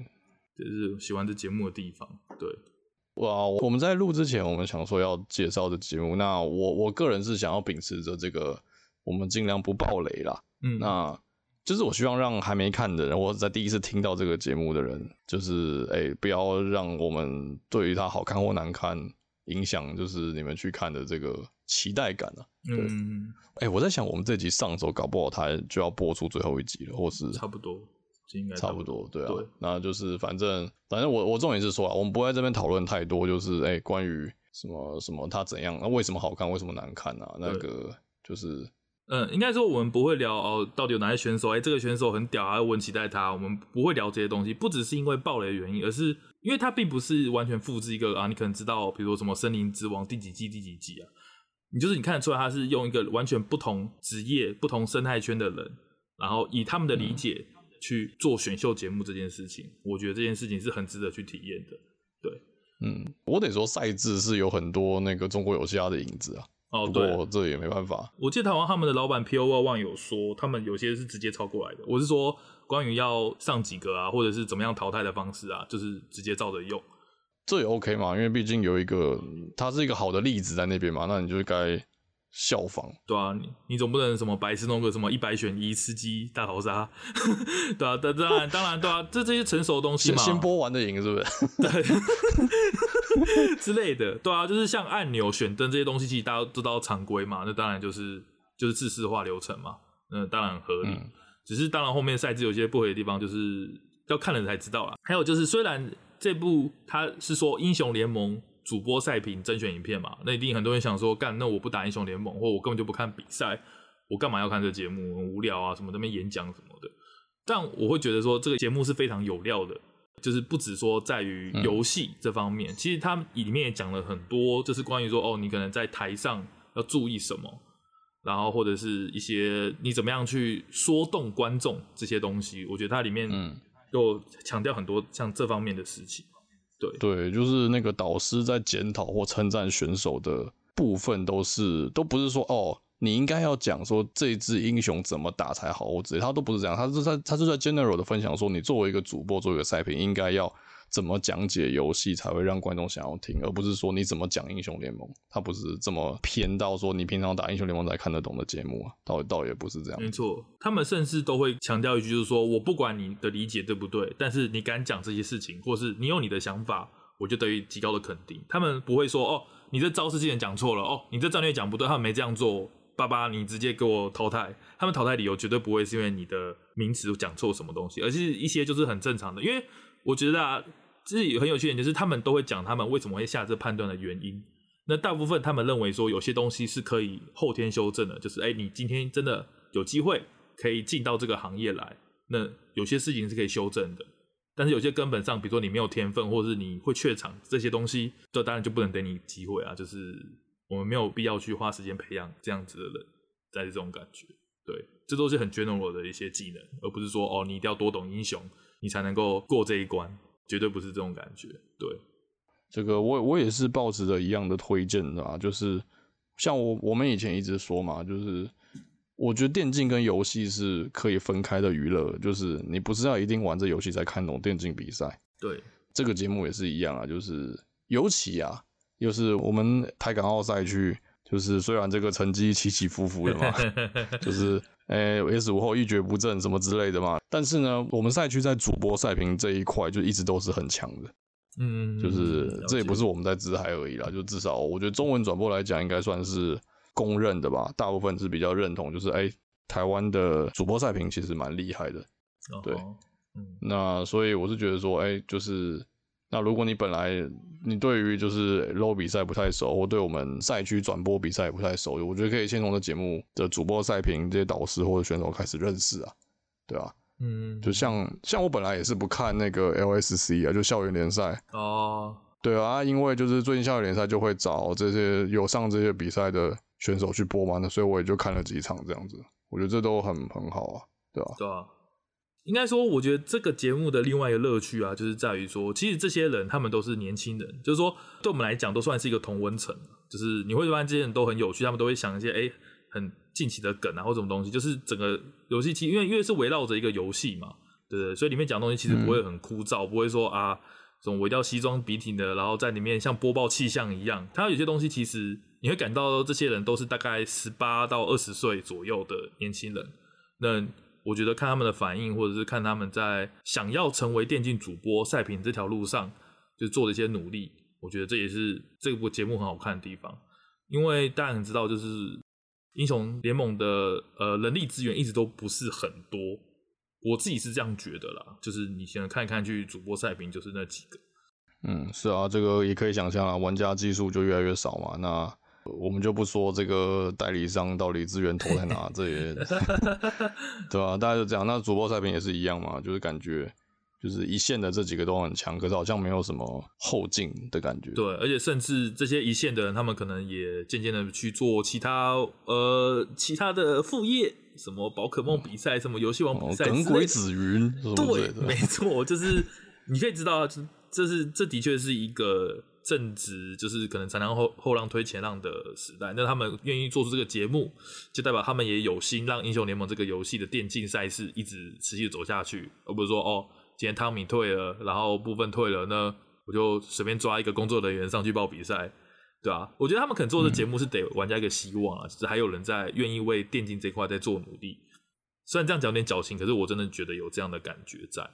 这是喜欢这节目的地方。对。哇！我们在录之前，我们想说要介绍的节目，那我我个人是想要秉持着这个，我们尽量不爆雷啦。嗯，那就是我希望让还没看的人，或者在第一次听到这个节目的人，就是哎、欸，不要让我们对于它好看或难看影响，就是你们去看的这个期待感啊。嗯欸，我在想，我们这集上的时候，搞不好它就要播出最后一集了，或是差不多，应该差不多，对啊。对那就是反正反正我我重点是说啊，我们不会在这边讨论太多，就是哎、欸，关于什么什么它怎样，那为什么好看，为什么难看啊？那个就是。嗯，应该说我们不会聊哦，到底有哪些选手？哎、欸，这个选手很屌啊，我很期待他。我们不会聊这些东西，不只是因为暴雷的原因，而是因为它并不是完全复制一个啊，你可能知道，比如说什么森林之王第几季第几季啊，你就是你看得出来他是用一个完全不同职业、不同生态圈的人，然后以他们的理解去做选秀节目这件事情，我觉得这件事情是很值得去体验的。对，嗯，我得说赛制是有很多那个中国有嘻的影子啊。哦，对，这也没办法。我记得台湾他们的老板 P.O.One 有说，他们有些是直接抄过来的。我是说，关于要上几个啊，或者是怎么样淘汰的方式啊，就是直接照着用。这也 OK 嘛，因为毕竟有一个，它是一个好的例子在那边嘛，那你就该效仿。对啊，你你总不能什么白痴弄个什么一百选一吃鸡大逃杀，对啊，当然当然对啊，这这些成熟的东西嘛，先，先播完的赢是不是？对。之类的，对啊，就是像按钮、选灯这些东西，其实大家都知道常规嘛，那当然就是就是制式化流程嘛，那当然合理。嗯、只是当然后面赛制有些不合理的地方，就是要看了才知道啦。还有就是，虽然这部它是说英雄联盟主播赛评甄选影片嘛，那一定很多人想说，干那我不打英雄联盟，或我根本就不看比赛，我干嘛要看这个节目？很无聊啊，什么那边演讲什么的。但我会觉得说，这个节目是非常有料的。就是不止说在于游戏这方面，嗯、其实它里面也讲了很多，就是关于说哦，你可能在台上要注意什么，然后或者是一些你怎么样去说动观众这些东西，我觉得它里面又强调很多像这方面的事情。对对，就是那个导师在检讨或称赞选手的部分，都是都不是说哦。你应该要讲说这支英雄怎么打才好，或者他都不是这样，他是在他是在 general 的分享说，你作为一个主播，作为一个赛评，应该要怎么讲解游戏才会让观众想要听，而不是说你怎么讲英雄联盟，他不是这么偏到说你平常打英雄联盟才看得懂的节目啊，倒倒也不是这样。没错，他们甚至都会强调一句，就是说我不管你的理解对不对，但是你敢讲这些事情，或是你有你的想法，我就得予极高的肯定。他们不会说哦，你这招式之前讲错了，哦，你这战略讲不对，他们没这样做。爸爸，你直接给我淘汰。他们淘汰理由绝对不会是因为你的名词讲错什么东西，而是一些就是很正常的。因为我觉得啊，这是很有趣的，就是他们都会讲他们为什么会下这判断的原因。那大部分他们认为说有些东西是可以后天修正的，就是哎，你今天真的有机会可以进到这个行业来，那有些事情是可以修正的。但是有些根本上，比如说你没有天分，或者是你会怯场这些东西，这当然就不能给你机会啊，就是。我们没有必要去花时间培养这样子的人，在这种感觉，对，这都是很 general 的一些技能，而不是说哦，你一定要多懂英雄，你才能够过这一关，绝对不是这种感觉。对，这个我我也是抱持着一样的推荐的啊，就是像我我们以前一直说嘛，就是我觉得电竞跟游戏是可以分开的娱乐，就是你不是要一定玩这游戏才看懂电竞比赛。对，这个节目也是一样啊，就是尤其啊。又是我们台港澳赛区，就是虽然这个成绩起起伏伏的嘛，就是诶、欸、S 五后一蹶不振什么之类的嘛，但是呢，我们赛区在主播赛评这一块就一直都是很强的，嗯，就是这也不是我们在自嗨而已啦，就至少我觉得中文转播来讲，应该算是公认的吧，大部分是比较认同，就是哎、欸、台湾的主播赛评其实蛮厉害的，对，嗯，那所以我是觉得说，哎、欸、就是。那如果你本来你对于就是 low 比赛不太熟，或对我们赛区转播比赛也不太熟，我觉得可以先从这节目的主播赛评这些导师或者选手开始认识啊，对啊，嗯，就像像我本来也是不看那个 LSC 啊，就校园联赛哦，对啊，因为就是最近校园联赛就会找这些有上这些比赛的选手去播嘛，那所以我也就看了几场这样子，我觉得这都很很好啊，对吧？对啊。应该说，我觉得这个节目的另外一个乐趣啊，就是在于说，其实这些人他们都是年轻人，就是说对我们来讲都算是一个同温层。就是你会发现这些人都很有趣，他们都会想一些哎很近期的梗啊或什么东西。就是整个游戏机，因为因为是围绕着一个游戏嘛，对不对？所以里面讲的东西其实不会很枯燥，嗯、不会说啊这种围掉西装笔挺的，然后在里面像播报气象一样。它有些东西其实你会感到这些人都是大概十八到二十岁左右的年轻人。那我觉得看他们的反应，或者是看他们在想要成为电竞主播赛评这条路上，就做的一些努力，我觉得这也是这部节目很好看的地方。因为大家很知道，就是英雄联盟的呃人力资源一直都不是很多，我自己是这样觉得啦。就是你现在看一看去主播赛评，就是那几个。嗯，是啊，这个也可以想象啊，玩家基数就越来越少嘛。那我们就不说这个代理商到底资源投在哪，这也对吧、啊？大家就这样。那主播赛评也是一样嘛，就是感觉。就是一线的这几个都很强，可是好像没有什么后劲的感觉。对，而且甚至这些一线的人，他们可能也渐渐的去做其他呃其他的副业，什么宝可梦比赛，什么游戏王比赛，耿鬼紫云。对，没错，就是你可以知道，这这是这的确是一个正值，就是可能才能后后浪推前浪的时代。那他们愿意做出这个节目，就代表他们也有心让英雄联盟这个游戏的电竞赛事一直持续走下去，而不是说哦。今天汤米退了，然后部分退了，那我就随便抓一个工作人员上去报比赛，对啊，我觉得他们可能做的节目是给玩家一个希望啊，只、嗯、是还有人在愿意为电竞这块在做努力。虽然这样讲有点矫情，可是我真的觉得有这样的感觉在。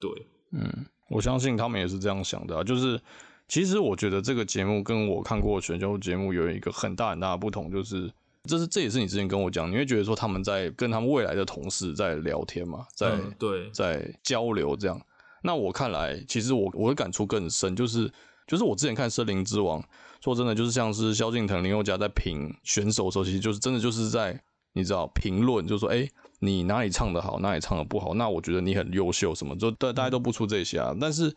对，嗯，我相信他们也是这样想的啊。就是其实我觉得这个节目跟我看过选秀节目有一个很大很大的不同，就是。这是这也是你之前跟我讲，你会觉得说他们在跟他们未来的同事在聊天嘛，在、嗯、对在交流这样。那我看来，其实我我的感触更深，就是就是我之前看《森林之王》，说真的，就是像是萧敬腾、林宥嘉在评选手的时候，其实就是真的就是在你知道评论，就是说哎，你哪里唱得好，哪里唱得不好，那我觉得你很优秀，什么就大大家都不出这些啊。但是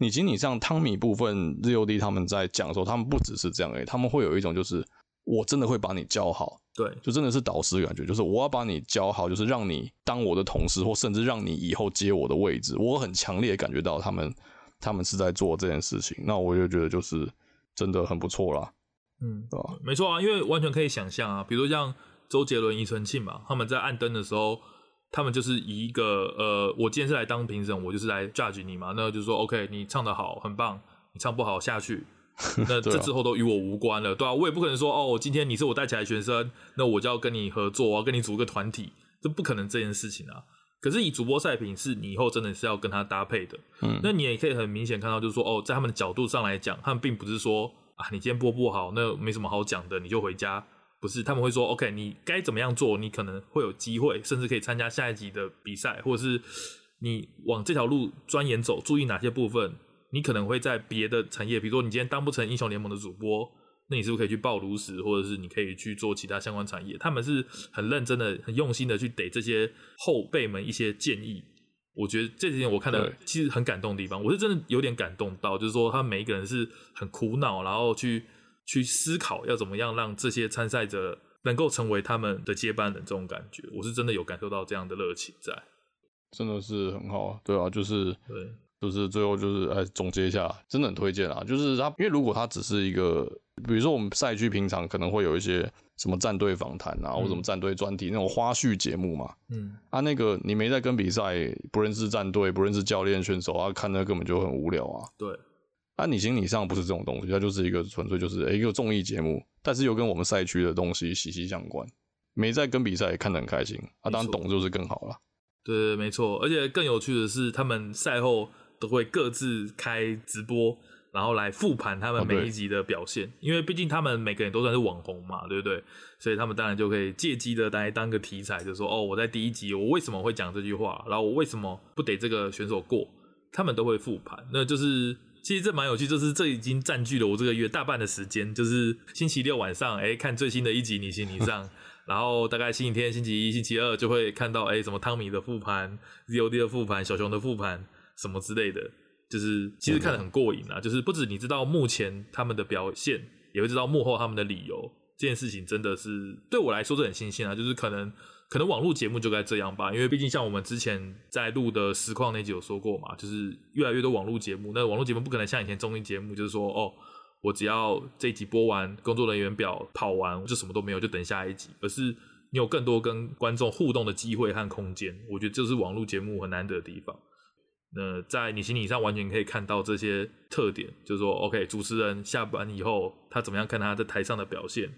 你仅仅像汤米部分 ZOD 他们在讲的时候，他们不只是这样哎，他们会有一种就是。我真的会把你教好，对，就真的是导师感觉，就是我要把你教好，就是让你当我的同事，或甚至让你以后接我的位置。我很强烈感觉到他们，他们是在做这件事情，那我就觉得就是真的很不错啦，嗯，对吧？没错啊，因为完全可以想象啊，比如像周杰伦、庾澄庆嘛，他们在按灯的时候，他们就是以一个呃，我今天是来当评审，我就是来 judge 你嘛，那就是说，OK，你唱得好，很棒，你唱不好下去。那这之后都与我无关了，对啊，我也不可能说哦，今天你是我带起来的学生，那我就要跟你合作，我要跟你组个团体，这不可能这件事情啊。可是以主播赛评是，你以后真的是要跟他搭配的。嗯，那你也可以很明显看到，就是说哦，在他们的角度上来讲，他们并不是说啊，你今天播不好，那没什么好讲的，你就回家。不是，他们会说，OK，你该怎么样做，你可能会有机会，甚至可以参加下一集的比赛，或者是你往这条路钻研走，注意哪些部分。你可能会在别的产业，比如说你今天当不成英雄联盟的主播，那你是不是可以去报炉石，或者是你可以去做其他相关产业？他们是很认真的、很用心的去给这些后辈们一些建议。我觉得这几点我看的其实很感动的地方，我是真的有点感动到，就是说他每一个人是很苦恼，然后去去思考要怎么样让这些参赛者能够成为他们的接班人，这种感觉，我是真的有感受到这样的热情在，真的是很好啊，对啊，就是对。就是最后就是哎总结一下，真的很推荐啊！就是他，因为如果他只是一个，比如说我们赛区平常可能会有一些什么战队访谈啊，嗯、或什么战队专题那种花絮节目嘛，嗯，啊，那个你没在跟比赛，不认识战队，不认识教练选手啊，看那根本就很无聊啊。对，啊，你心理上不是这种东西，它就是一个纯粹就是、欸、一个综艺节目，但是又跟我们赛区的东西息息相关。没在跟比赛，看得很开心啊，当然懂就是更好了。对，没错，而且更有趣的是，他们赛后。都会各自开直播，然后来复盘他们每一集的表现。哦、因为毕竟他们每个人都算是网红嘛，对不对？所以他们当然就可以借机的来当个题材，就说哦，我在第一集我为什么会讲这句话，然后我为什么不得这个选手过？他们都会复盘。那就是其实这蛮有趣，就是这已经占据了我这个月大半的时间，就是星期六晚上哎看最新的一集你行你上，然后大概星期天、星期一、星期二就会看到哎什么汤米的复盘、ZOD 的复盘、小熊的复盘。什么之类的，就是其实看得很过瘾啊！就是不止你知道目前他们的表现，也会知道幕后他们的理由。这件事情真的是对我来说是很新鲜啊！就是可能可能网络节目就该这样吧，因为毕竟像我们之前在录的实况那集有说过嘛，就是越来越多网络节目，那网络节目不可能像以前综艺节目，就是说哦，我只要这一集播完，工作人员表跑完，就什么都没有，就等下一集。而是你有更多跟观众互动的机会和空间，我觉得这是网络节目很难得的地方。那在你心理上完全可以看到这些特点，就是说，OK，主持人下班以后他怎么样看他在台上的表现？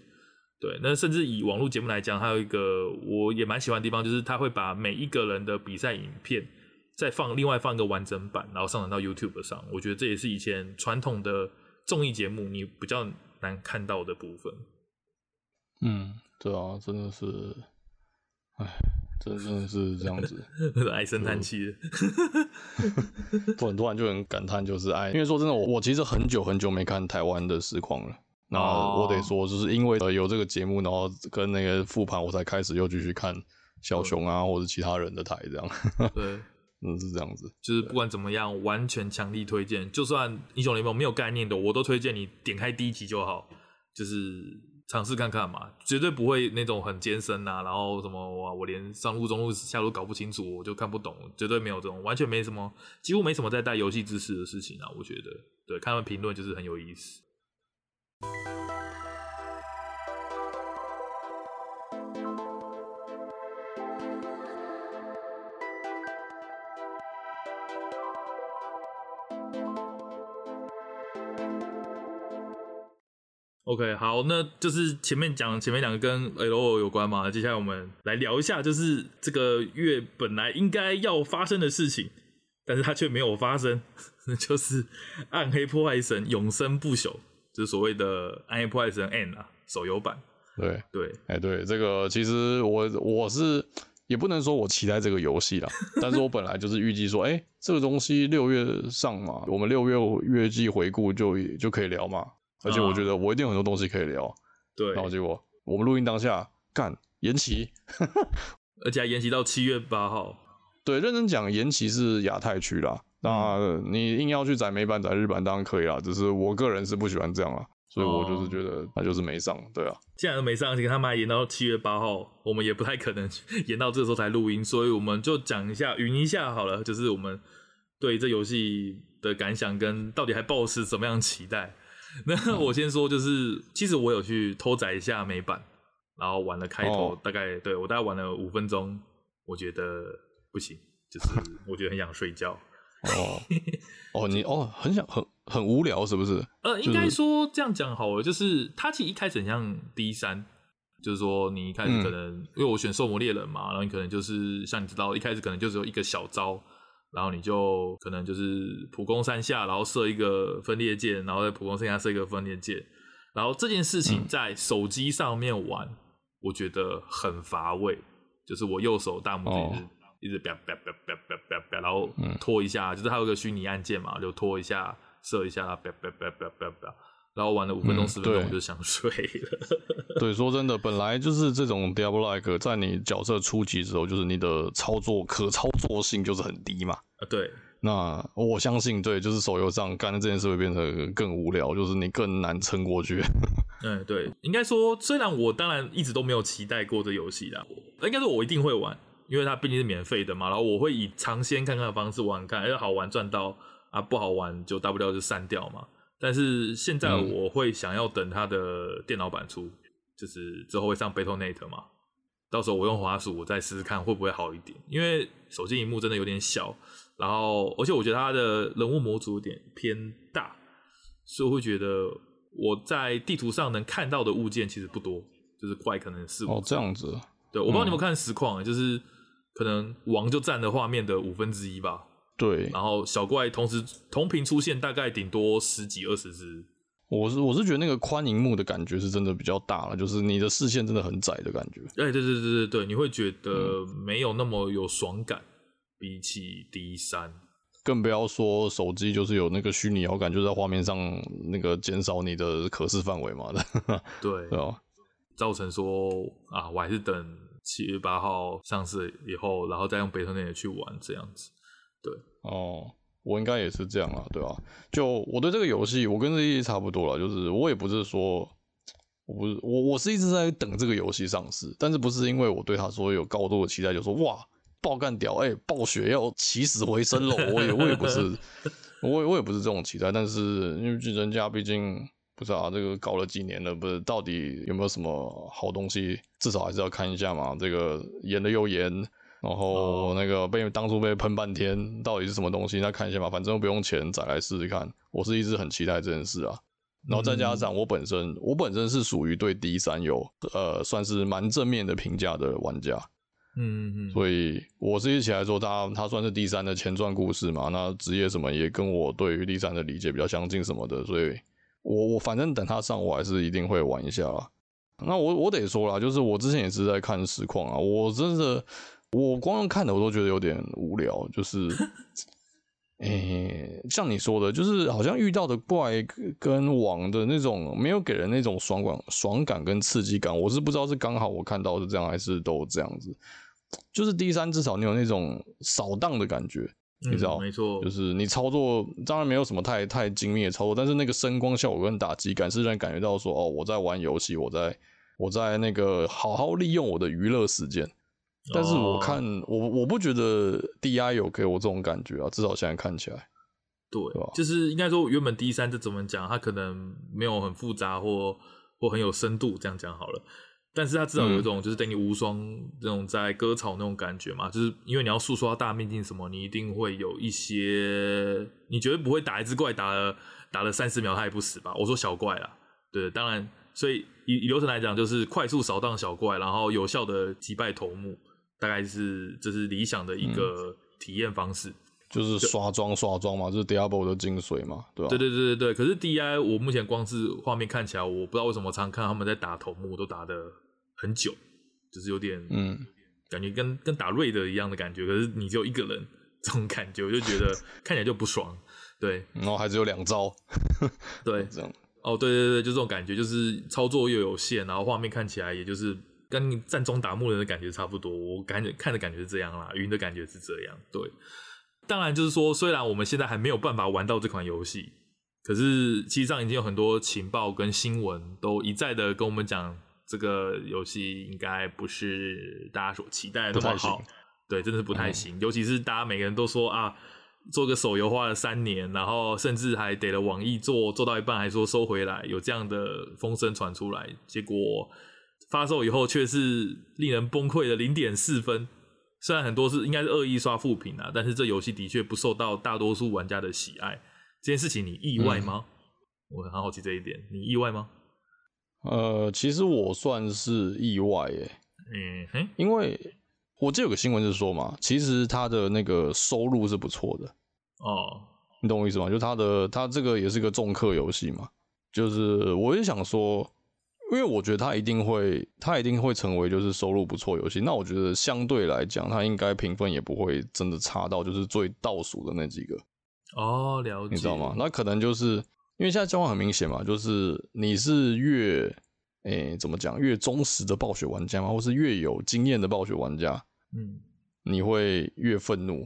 对，那甚至以网络节目来讲，还有一个我也蛮喜欢的地方，就是他会把每一个人的比赛影片再放另外放一个完整版，然后上传到 YouTube 上。我觉得这也是以前传统的综艺节目你比较难看到的部分。嗯，对啊，真的是，哎，真的真的是这样子，唉声叹气的，突然突然就很感叹，就是哎，因为说真的，我我其实很久很久没看台湾的实况了。那我得说，就是因为有这个节目，然后跟那个复盘，我才开始又继续看小熊啊，或者其他人的台这样。对，嗯，是这样子。就是不管怎么样，完全强力推荐。就算英雄联盟没有概念的，我都推荐你点开第一集就好，就是尝试看看嘛，绝对不会那种很艰深啊，然后什么哇，我连上路、中路、下路搞不清楚，我就看不懂，绝对没有这种，完全没什么，几乎没什么在带游戏知识的事情啊。我觉得，对，看完评论就是很有意思。OK，好，那就是前面讲前面两个跟 LOL 有关嘛，接下来我们来聊一下，就是这个月本来应该要发生的事情，但是它却没有发生，那就是《暗黑破坏神永生不朽》，就是所谓的《暗夜破坏神 N》啊，手游版。对对，哎、欸、对，这个其实我我是也不能说我期待这个游戏啦，但是我本来就是预计说，哎、欸，这个东西六月上嘛，我们六月月季回顾就就可以聊嘛。而且我觉得我一定有很多东西可以聊，嗯、对。然后结果我们录音当下干延期，而且还延期到七月八号。对，认真讲，延期是亚太区啦。那你硬要去载美版载日版当然可以啦，只是我个人是不喜欢这样啦，所以我就是觉得那就是没上，对啊。既然都没上，而且他们还延到七月八号，我们也不太可能 延到这时候才录音，所以我们就讲一下，云一下好了，就是我们对这游戏的感想跟到底还抱持什么样的期待。那我先说，就是其实我有去偷载一下美版，然后玩了开头，大概对我大概玩了五分钟，我觉得不行，就是我觉得很想睡觉。哦 哦，你哦很想很很无聊是不是？呃，应该说这样讲好了，就是它其实一开始很像 D 三，就是说你一开始可能因为我选兽魔猎人嘛，然后你可能就是像你知道一开始可能就只有一个小招。然后你就可能就是普攻三下，然后射一个分裂键，然后在普攻三下射一个分裂键。然后这件事情在手机上面玩，嗯、我觉得很乏味。就是我右手大拇指一直然后拖一下，嗯、就是它有个虚拟按键嘛，就拖一下射一下。然后玩了五分钟十分钟，我就想睡了。嗯、对，说真的，本来就是这种 Diablo-like，在你角色初级的时候，就是你的操作可操作性就是很低嘛。啊，对。那我相信，对，就是手游上干的这件事会变得更无聊，就是你更难撑过去。嗯，对。应该说，虽然我当然一直都没有期待过这游戏啦，应该说我一定会玩，因为它毕竟是免费的嘛。然后我会以尝鲜看看的方式玩看，哎，好玩赚到啊，不好玩就大不了就删掉嘛。但是现在我会想要等它的电脑版出，嗯、就是之后会上 Battle.net 嘛，到时候我用滑鼠我再试试看会不会好一点，因为手机荧幕真的有点小，然后而且我觉得它的人物模组有点偏大，所以我会觉得我在地图上能看到的物件其实不多，就是怪可能是哦这样子，对，我不知道你有没有看实况，嗯、就是可能王就占了画面的五分之一吧。对，然后小怪同时同屏出现，大概顶多十几二十只。我是我是觉得那个宽荧幕的感觉是真的比较大了，就是你的视线真的很窄的感觉。哎，对对对对对，你会觉得没有那么有爽感，嗯、比起 D 三，更不要说手机就是有那个虚拟摇杆，就在画面上那个减少你的可视范围嘛的。对，造成说啊，我还是等七月八号上市以后，然后再用 Battle.net 去玩这样子。对哦，我应该也是这样啊，对吧？就我对这个游戏，我跟这些差不多了，就是我也不是说，我不是我我是一直在等这个游戏上市，但是不是因为我对它说有高度的期待，就说哇爆干屌，哎、暴雪要起死回生了，我也我也不是，我也我也不是这种期待，但是因为人家毕竟不知道、啊、这个搞了几年了，不是到底有没有什么好东西，至少还是要看一下嘛，这个演了又演。然后那个被当初被喷半天，到底是什么东西？那看一下嘛，反正不用钱，再来试试看。我是一直很期待这件事啊。然后再加上我本身，嗯、我本身是属于对 D 三有呃算是蛮正面的评价的玩家。嗯嗯。所以我是一起来说，他他算是第三的前传故事嘛。那职业什么也跟我对于第三的理解比较相近什么的，所以我我反正等他上，我还是一定会玩一下啦。那我我得说啦，就是我之前也是在看实况啊，我真的我光用看的我都觉得有点无聊，就是，诶、欸，像你说的，就是好像遇到的怪跟王的那种没有给人那种爽感、爽感跟刺激感，我是不知道是刚好我看到是这样，还是都这样子。就是第三至少你有那种扫荡的感觉。你知道，嗯、没错，就是你操作当然没有什么太太精密的操作，但是那个声光效果跟打击感是让人感觉到说，哦，我在玩游戏，我在我在那个好好利用我的娱乐时间。但是我看、哦、我我不觉得 DI 有给我这种感觉啊，至少现在看起来，对？就是应该说原本 D 三这怎么讲，它可能没有很复杂或或很有深度，这样讲好了。但是它至少有一种就是等于无双这种在割草那种感觉嘛，就是因为你要速刷大秘境什么，你一定会有一些，你绝对不会打一只怪打了打了三十秒它也不死吧？我说小怪啦，对，当然，所以以以流程来讲，就是快速扫荡小怪，然后有效的击败头目，大概是这是理想的一个体验方式，就是刷装刷装嘛，就是 Diablo 的精髓嘛，对吧？对对对对对。可是 DI 我目前光是画面看起来，我不知道为什么常看他们在打头目都打的。很久，就是有点，嗯，感觉跟跟打瑞德一样的感觉。可是你只有一个人，这种感觉我就觉得 看起来就不爽。对，然后还只有两招，对，这样。哦，对对对，就这种感觉，就是操作又有限，然后画面看起来也就是跟战中打木人的感觉差不多。我感觉看的感觉是这样啦，云的感觉是这样。对，当然就是说，虽然我们现在还没有办法玩到这款游戏，可是其实上已经有很多情报跟新闻都一再的跟我们讲。这个游戏应该不是大家所期待的那么好，对，真的是不太行。嗯、尤其是大家每个人都说啊，做个手游花了三年，然后甚至还得了网易做，做到一半还说收回来，有这样的风声传出来，结果发售以后却是令人崩溃的零点四分。虽然很多是应该是恶意刷负评啊，但是这游戏的确不受到大多数玩家的喜爱。这件事情你意外吗？嗯、我很好奇这一点，你意外吗？呃，其实我算是意外耶，嗯哼，因为我记得有个新闻是说嘛，其实他的那个收入是不错的哦，你懂我意思吗？就他的他这个也是个重氪游戏嘛，就是我也想说，因为我觉得他一定会，他一定会成为就是收入不错游戏，那我觉得相对来讲，他应该评分也不会真的差到就是最倒数的那几个哦，了解，你知道吗？那可能就是。因为现在状况很明显嘛，就是你是越诶、欸、怎么讲越忠实的暴雪玩家嘛，或是越有经验的暴雪玩家，嗯，你会越愤怒，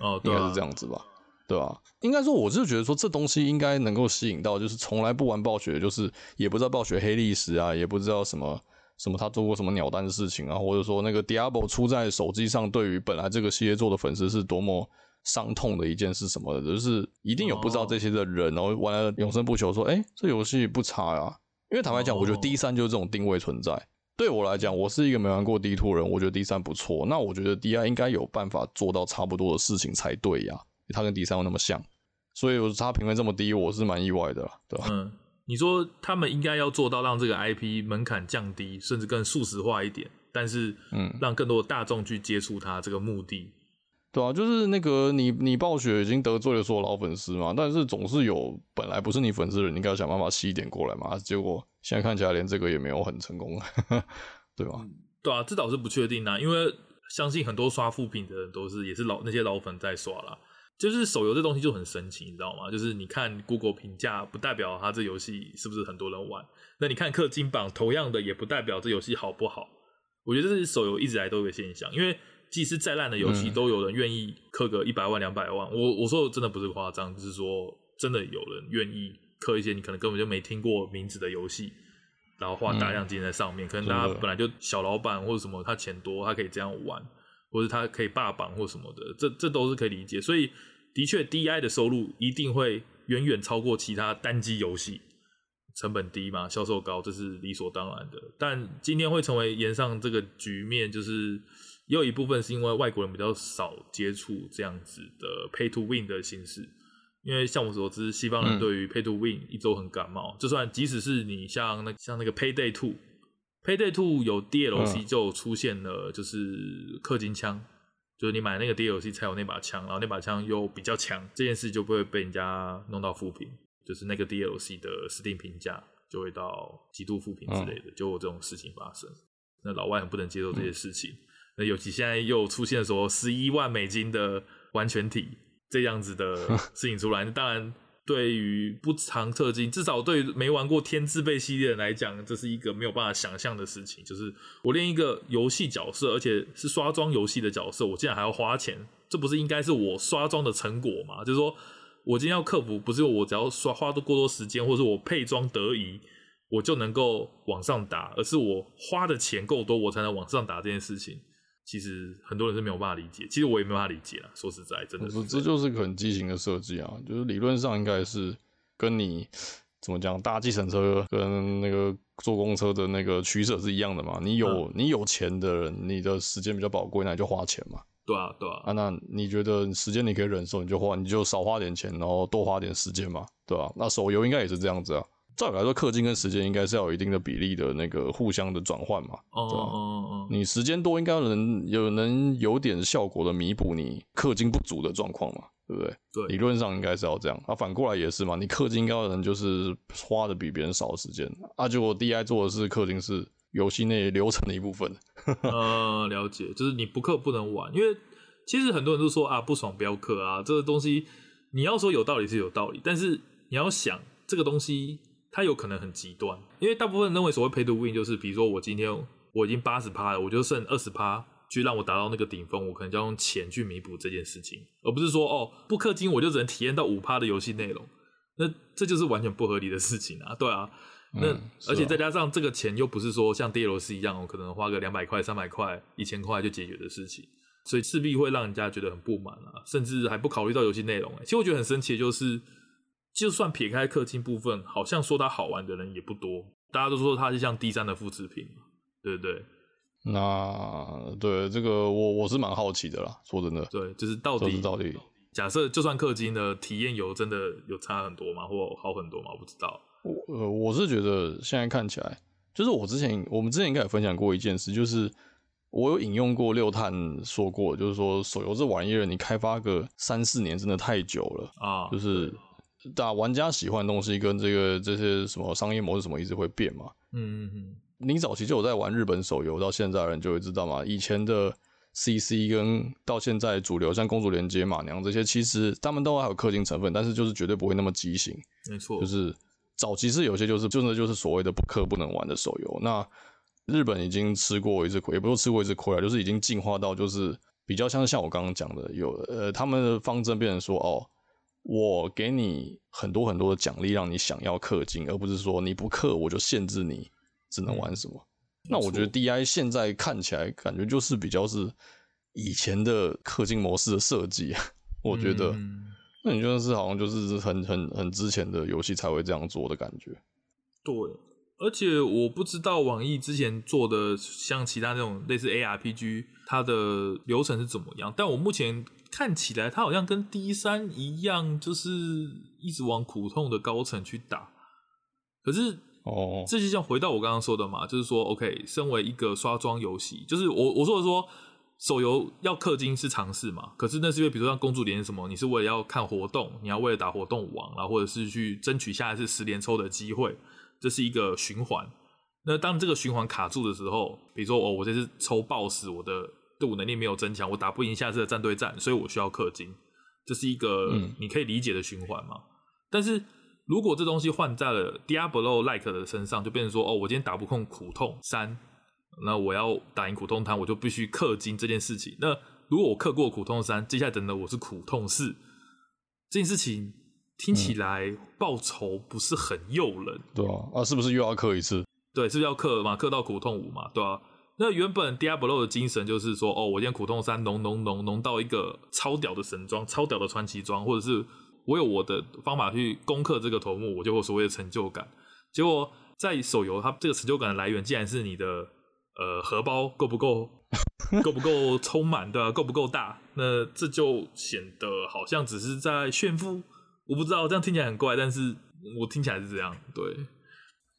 哦，对啊、应该是这样子吧，对吧、啊？应该说，我是觉得说这东西应该能够吸引到，就是从来不玩暴雪，就是也不知道暴雪黑历史啊，也不知道什么什么他做过什么鸟蛋的事情啊，或者说那个 Diablo 出在手机上，对于本来这个系列做的粉丝是多么。伤痛的一件事什么的，就是一定有不知道这些的人，然后玩了永生不朽，说，哎，这游戏不差呀。因为坦白讲，我觉得 D 三就是这种定位存在。对我来讲，我是一个没玩过 D2 人，我觉得 D 三不错。那我觉得 DI 应该有办法做到差不多的事情才对呀。它跟 D3 那么像，所以它评分这么低，我是蛮意外的，对吧？嗯，你说他们应该要做到让这个 IP 门槛降低，甚至更速食化一点，但是，嗯，让更多的大众去接触它这个目的。对啊，就是那个你你暴雪已经得罪了所有老粉丝嘛，但是总是有本来不是你粉丝的人，你应该要想办法吸一点过来嘛。结果现在看起来连这个也没有很成功，对吧？对啊，这倒是不确定啊，因为相信很多刷副品的人都是也是老那些老粉在刷啦。就是手游这东西就很神奇，你知道吗？就是你看 Google 评价不代表它这游戏是不是很多人玩，那你看氪金榜同样的也不代表这游戏好不好。我觉得这是手游一直来都有个现象，因为。即使再烂的游戏，都有人愿意氪个一百万、两百万。我我说的真的不是夸张，就是说真的有人愿意氪一些你可能根本就没听过名字的游戏，然后花大量金在上面。可能大家本来就小老板或者什么，他钱多，他可以这样玩，或者他可以霸榜或什么的，这这都是可以理解。所以的确，DI 的收入一定会远远超过其他单机游戏，成本低嘛，销售高，这是理所当然的。但今天会成为延上这个局面，就是。也有一部分是因为外国人比较少接触这样子的 pay to win 的形式，因为像我所知，西方人对于 pay to win 一周很感冒。嗯、就算即使是你像那像那个 Payday Two，Payday Two 有 DLC 就出现了，就是氪金枪，嗯、就是你买那个 DLC 才有那把枪，然后那把枪又比较强，这件事就不会被人家弄到负评，就是那个 DLC 的 Steam 评价就会到极度负评之类的，就有这种事情发生。那老外很不能接受这些事情。那尤其现在又出现说十一万美金的完全体这样子的 事情出来，当然。对于不常氪金，至少对没玩过天字辈系列来讲，这是一个没有办法想象的事情。就是我练一个游戏角色，而且是刷装游戏的角色，我竟然还要花钱，这不是应该是我刷装的成果吗？就是说我今天要克服，不是我只要刷花多过多时间，或者是我配装得宜，我就能够往上打，而是我花的钱够多，我才能往上打这件事情。其实很多人是没有办法理解，其实我也没有办法理解啊。说实在，真的是，这就是很畸形的设计啊。就是理论上应该是跟你怎么讲，搭计程车跟那个坐公车的那个取舍是一样的嘛。你有、嗯、你有钱的人，你的时间比较宝贵，那你就花钱嘛。对啊，对啊。啊，那你觉得时间你可以忍受，你就花，你就少花点钱，然后多花点时间嘛，对吧、啊？那手游应该也是这样子啊。照理来说，氪金跟时间应该是要有一定的比例的那个互相的转换嘛，哦哦哦，你时间多，应该能有能有点效果的弥补你氪金不足的状况嘛，对不对？对，理论上应该是要这样。啊，反过来也是嘛，你氪金应该能就是花的比别人少的时间。啊，结果 DI 做的是氪金是游戏内流程的一部分。呃，了解，就是你不氪不能玩，因为其实很多人都说啊，不爽不要氪啊，这个东西你要说有道理是有道理，但是你要想这个东西。它有可能很极端，因为大部分人认为所谓 pay to win 就是，比如说我今天我已经八十趴了，我就剩二十趴去让我达到那个顶峰，我可能就要用钱去弥补这件事情，而不是说哦不氪金我就只能体验到五趴的游戏内容，那这就是完全不合理的事情啊，对啊，那、嗯、而且再加上这个钱又不是说像 DLC 一样，我可能花个两百块、三百块、一千块就解决的事情，所以势必会让人家觉得很不满啊，甚至还不考虑到游戏内容。其实我觉得很神奇的就是。就算撇开氪金部分，好像说它好玩的人也不多。大家都说它是像 D 三的复制品，对不对？那对这个我我是蛮好奇的啦。说真的，对，就是到底到底，假设就算氪金的体验有真的有差很多吗？或好很多吗？我不知道。我呃，我是觉得现在看起来，就是我之前我们之前应该有分享过一件事，就是我有引用过六探说过，就是说手游这玩意儿，你开发个三四年真的太久了啊，就是。打玩家喜欢的东西跟这个这些什么商业模式什么一直会变嘛？嗯嗯嗯。你早期就有在玩日本手游，到现在的人就会知道嘛。以前的 CC 跟到现在主流像公主连接、马娘这些，其实他们都还有氪金成分，但是就是绝对不会那么畸形。没错，就是早期是有些就是真的就是所谓的不氪不能玩的手游。那日本已经吃过一次亏，也不是吃过一次亏了，就是已经进化到就是比较像像我刚刚讲的，有呃他们的方针变成说哦。我给你很多很多的奖励，让你想要氪金，而不是说你不氪我就限制你只能玩什么。嗯、那我觉得 DI 现在看起来感觉就是比较是以前的氪金模式的设计，我觉得，嗯、那你就是好像就是很很很之前的游戏才会这样做的感觉。对，而且我不知道网易之前做的像其他那种类似 ARPG，它的流程是怎么样，但我目前。看起来他好像跟 D 三一样，就是一直往苦痛的高层去打。可是哦，这就像回到我刚刚说的嘛，就是说，OK，身为一个刷装游戏，就是我我说的说，手游要氪金是尝试嘛。可是那是因为，比如说像公主连什么，你是为了要看活动，你要为了打活动王，然后或者是去争取下一次十连抽的机会，这是一个循环。那当这个循环卡住的时候，比如说哦，我这次抽 BOSS，我的。队伍能力没有增强，我打不赢下次的战队战，所以我需要氪金，这是一个你可以理解的循环嘛？嗯、但是如果这东西换在了 Diablo Like 的身上，就变成说，哦，我今天打不控苦痛三，那我要打赢苦痛三，我就必须氪金这件事情。那如果我氪过苦痛三，接下来等的我是苦痛四，这件事情听起来报酬不是很诱人，对啊，啊，是不是又要氪一次？对，是不是要氪嘛？氪到苦痛五嘛？对啊。那原本 Diablo 的精神就是说，哦，我今天苦痛三浓浓浓浓到一个超屌的神装、超屌的传奇装，或者是我有我的方法去攻克这个头目，我就有所谓的成就感。结果在手游，它这个成就感的来源，竟然是你的呃荷包够不够，够不够充满，对吧？够不够大？那这就显得好像只是在炫富。我不知道这样听起来很怪，但是我听起来是这样。对，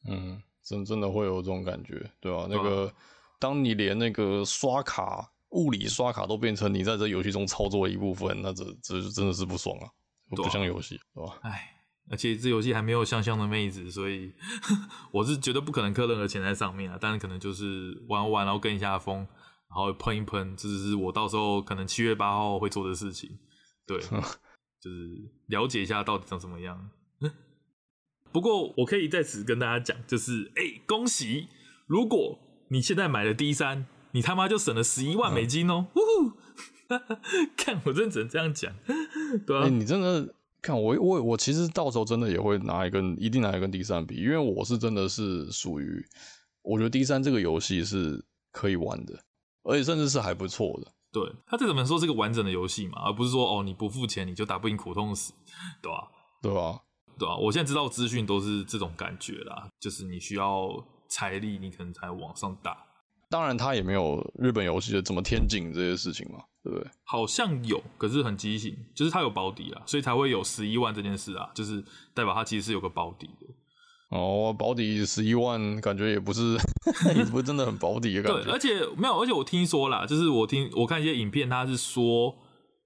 嗯，真真的会有这种感觉，对吧？那个。当你连那个刷卡、物理刷卡都变成你在这游戏中操作的一部分，那这这真的是不爽啊！不像游戏，是吧？哎，而且这游戏还没有香香的妹子，所以 我是绝对不可能氪任何钱在上面啊。但是可能就是玩玩，然后跟一下风，然后喷一喷，这是我到时候可能七月八号会做的事情。对，就是了解一下到底长什么样。不过我可以在此跟大家讲，就是哎、欸，恭喜！如果你现在买了 D 三，你他妈就省了十一万美金哦！看我真的只能这样讲，对啊、欸，你真的。看我我我其实到时候真的也会拿一根，一定拿一根 D 三比，因为我是真的是属于，我觉得 D 三这个游戏是可以玩的，而且甚至是还不错的。对，它这怎么说是个完整的游戏嘛，而不是说哦你不付钱你就打不赢苦痛死，对吧？对吧？对吧？我现在知道资讯都是这种感觉啦，就是你需要财力，你可能才往上打。当然，他也没有日本游戏的怎么天井这些事情嘛。对不对？好像有，可是很畸形，就是他有保底啊，所以才会有十一万这件事啊，就是代表他其实是有个保底的。哦，保底十一万，感觉也不是，也不是真的很保底的感觉。对，而且没有，而且我听说啦，就是我听我看一些影片，他是说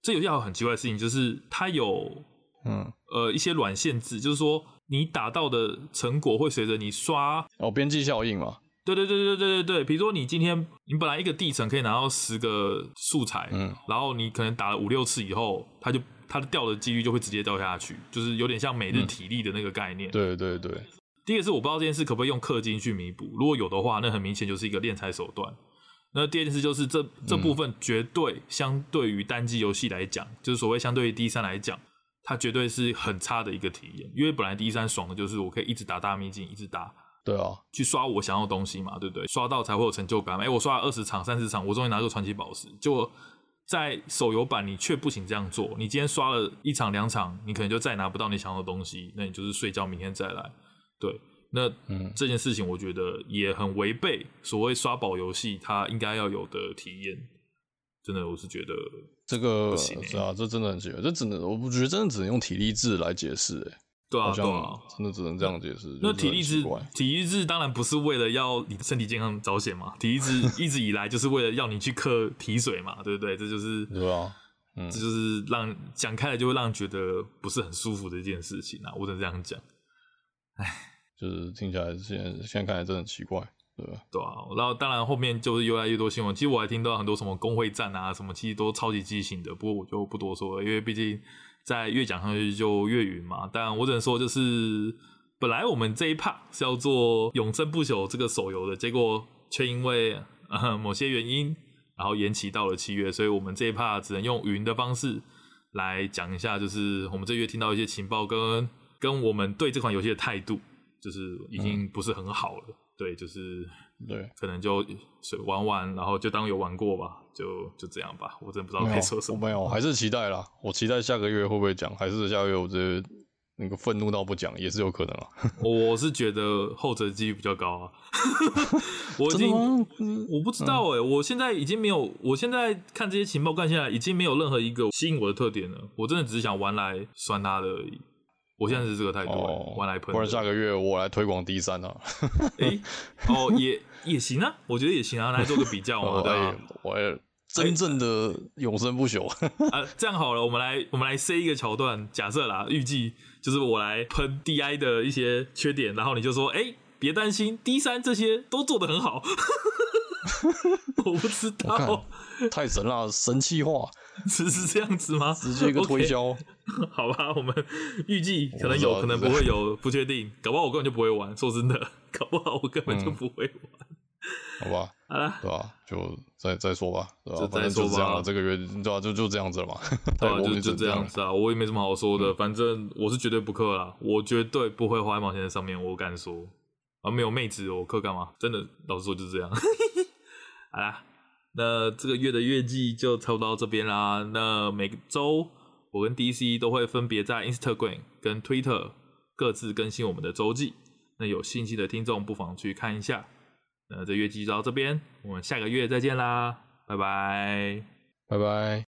这游戏还有很奇怪的事情，就是它有嗯呃一些软限制，就是说你打到的成果会随着你刷哦边际效应嘛。对对对对对对对，比如说你今天你本来一个地层可以拿到十个素材，嗯，然后你可能打了五六次以后，它就它的掉的几率就会直接掉下去，就是有点像每日体力的那个概念。嗯、对对对，第一个是我不知道这件事可不可以用氪金去弥补，如果有的话，那很明显就是一个敛财手段。那第二件事就是这这部分绝对相对于单机游戏来讲，嗯、就是所谓相对于 D 三来讲，它绝对是很差的一个体验，因为本来第一三爽的就是我可以一直打大秘境，一直打。对啊，去刷我想要的东西嘛，对不对？刷到才会有成就感。哎，我刷了二十场、三十场，我终于拿到传奇宝石。就在手游版，你却不行这样做。你今天刷了一场、两场，你可能就再拿不到你想要的东西，那你就是睡觉，明天再来。对，那嗯，这件事情我觉得也很违背所谓刷宝游戏它应该要有的体验。真的，我是觉得这个。是啊，这真的很奇怪，这只能我不觉得真的只能用体力制来解释、欸。哎。对啊，对啊，真的只能这样解释。那体力制，体力制当然不是为了要你的身体健康着想嘛，体力制 一直以来就是为了要你去克体水嘛，对不对？这就是对啊，嗯，这就是让讲开了就会让人觉得不是很舒服的一件事情啊，我只能这样讲。哎，就是听起来现在现在看来真的很奇怪，对吧？对啊，然后当然后面就是越来越多新闻，其实我还听到很多什么工会战啊，什么其实都超级畸形的，不过我就不多说了，因为毕竟。在越讲上去就越云嘛，但我只能说就是，本来我们这一 part 是要做永生不朽这个手游的，结果却因为、呃、某些原因，然后延期到了七月，所以我们这一 part 只能用云的方式来讲一下，就是我们这月听到一些情报跟跟我们对这款游戏的态度，就是已经不是很好了，嗯、对，就是。对，可能就玩玩，然后就当有玩过吧，就就这样吧。我真的不知道该说什么。没有，还是期待啦。我期待下个月会不会讲，还是下个月我这那个愤怒到不讲，也是有可能啊。我是觉得后者几率比较高啊。我已经，我不知道哎、欸，嗯、我现在已经没有，我现在看这些情报看下来，已经没有任何一个吸引我的特点了。我真的只是想玩来酸他的而已。我现在是这个态度、欸，哦、玩来喷。不然下个月我来推广 D 三啊。哎、欸，哦也。也行啊，我觉得也行啊，来做个比较嘛，对吧？我真正的永生不朽 啊，这样好了，我们来我们来塞一个桥段，假设啦，预计就是我来喷 DI 的一些缺点，然后你就说，哎，别担心，D 三这些都做得很好。我不知道，太神了，神气化，是是这样子吗？直接一个推销，okay. 好吧，我们 预计可能有可能不会有，不确定，搞不好我根本就不会玩，说真的，搞不好我根本就不会玩。嗯好吧，好了，对吧？就再再说吧，对吧？就再说吧。这个月对吧？就就这样子了嘛。对啊，就就这样子啊。我也没什么好说的，嗯、反正我是绝对不氪啦，我绝对不会花一毛钱在上面，我敢说。啊，没有妹子，我氪干嘛？真的，老实说就是这样。好啦，那这个月的月季就差不多到这边啦。那每个周我跟 DC 都会分别在 Instagram 跟 Twitter 各自更新我们的周记。那有兴趣的听众不妨去看一下。那这月季就到这边，我们下个月再见啦，拜拜，拜拜。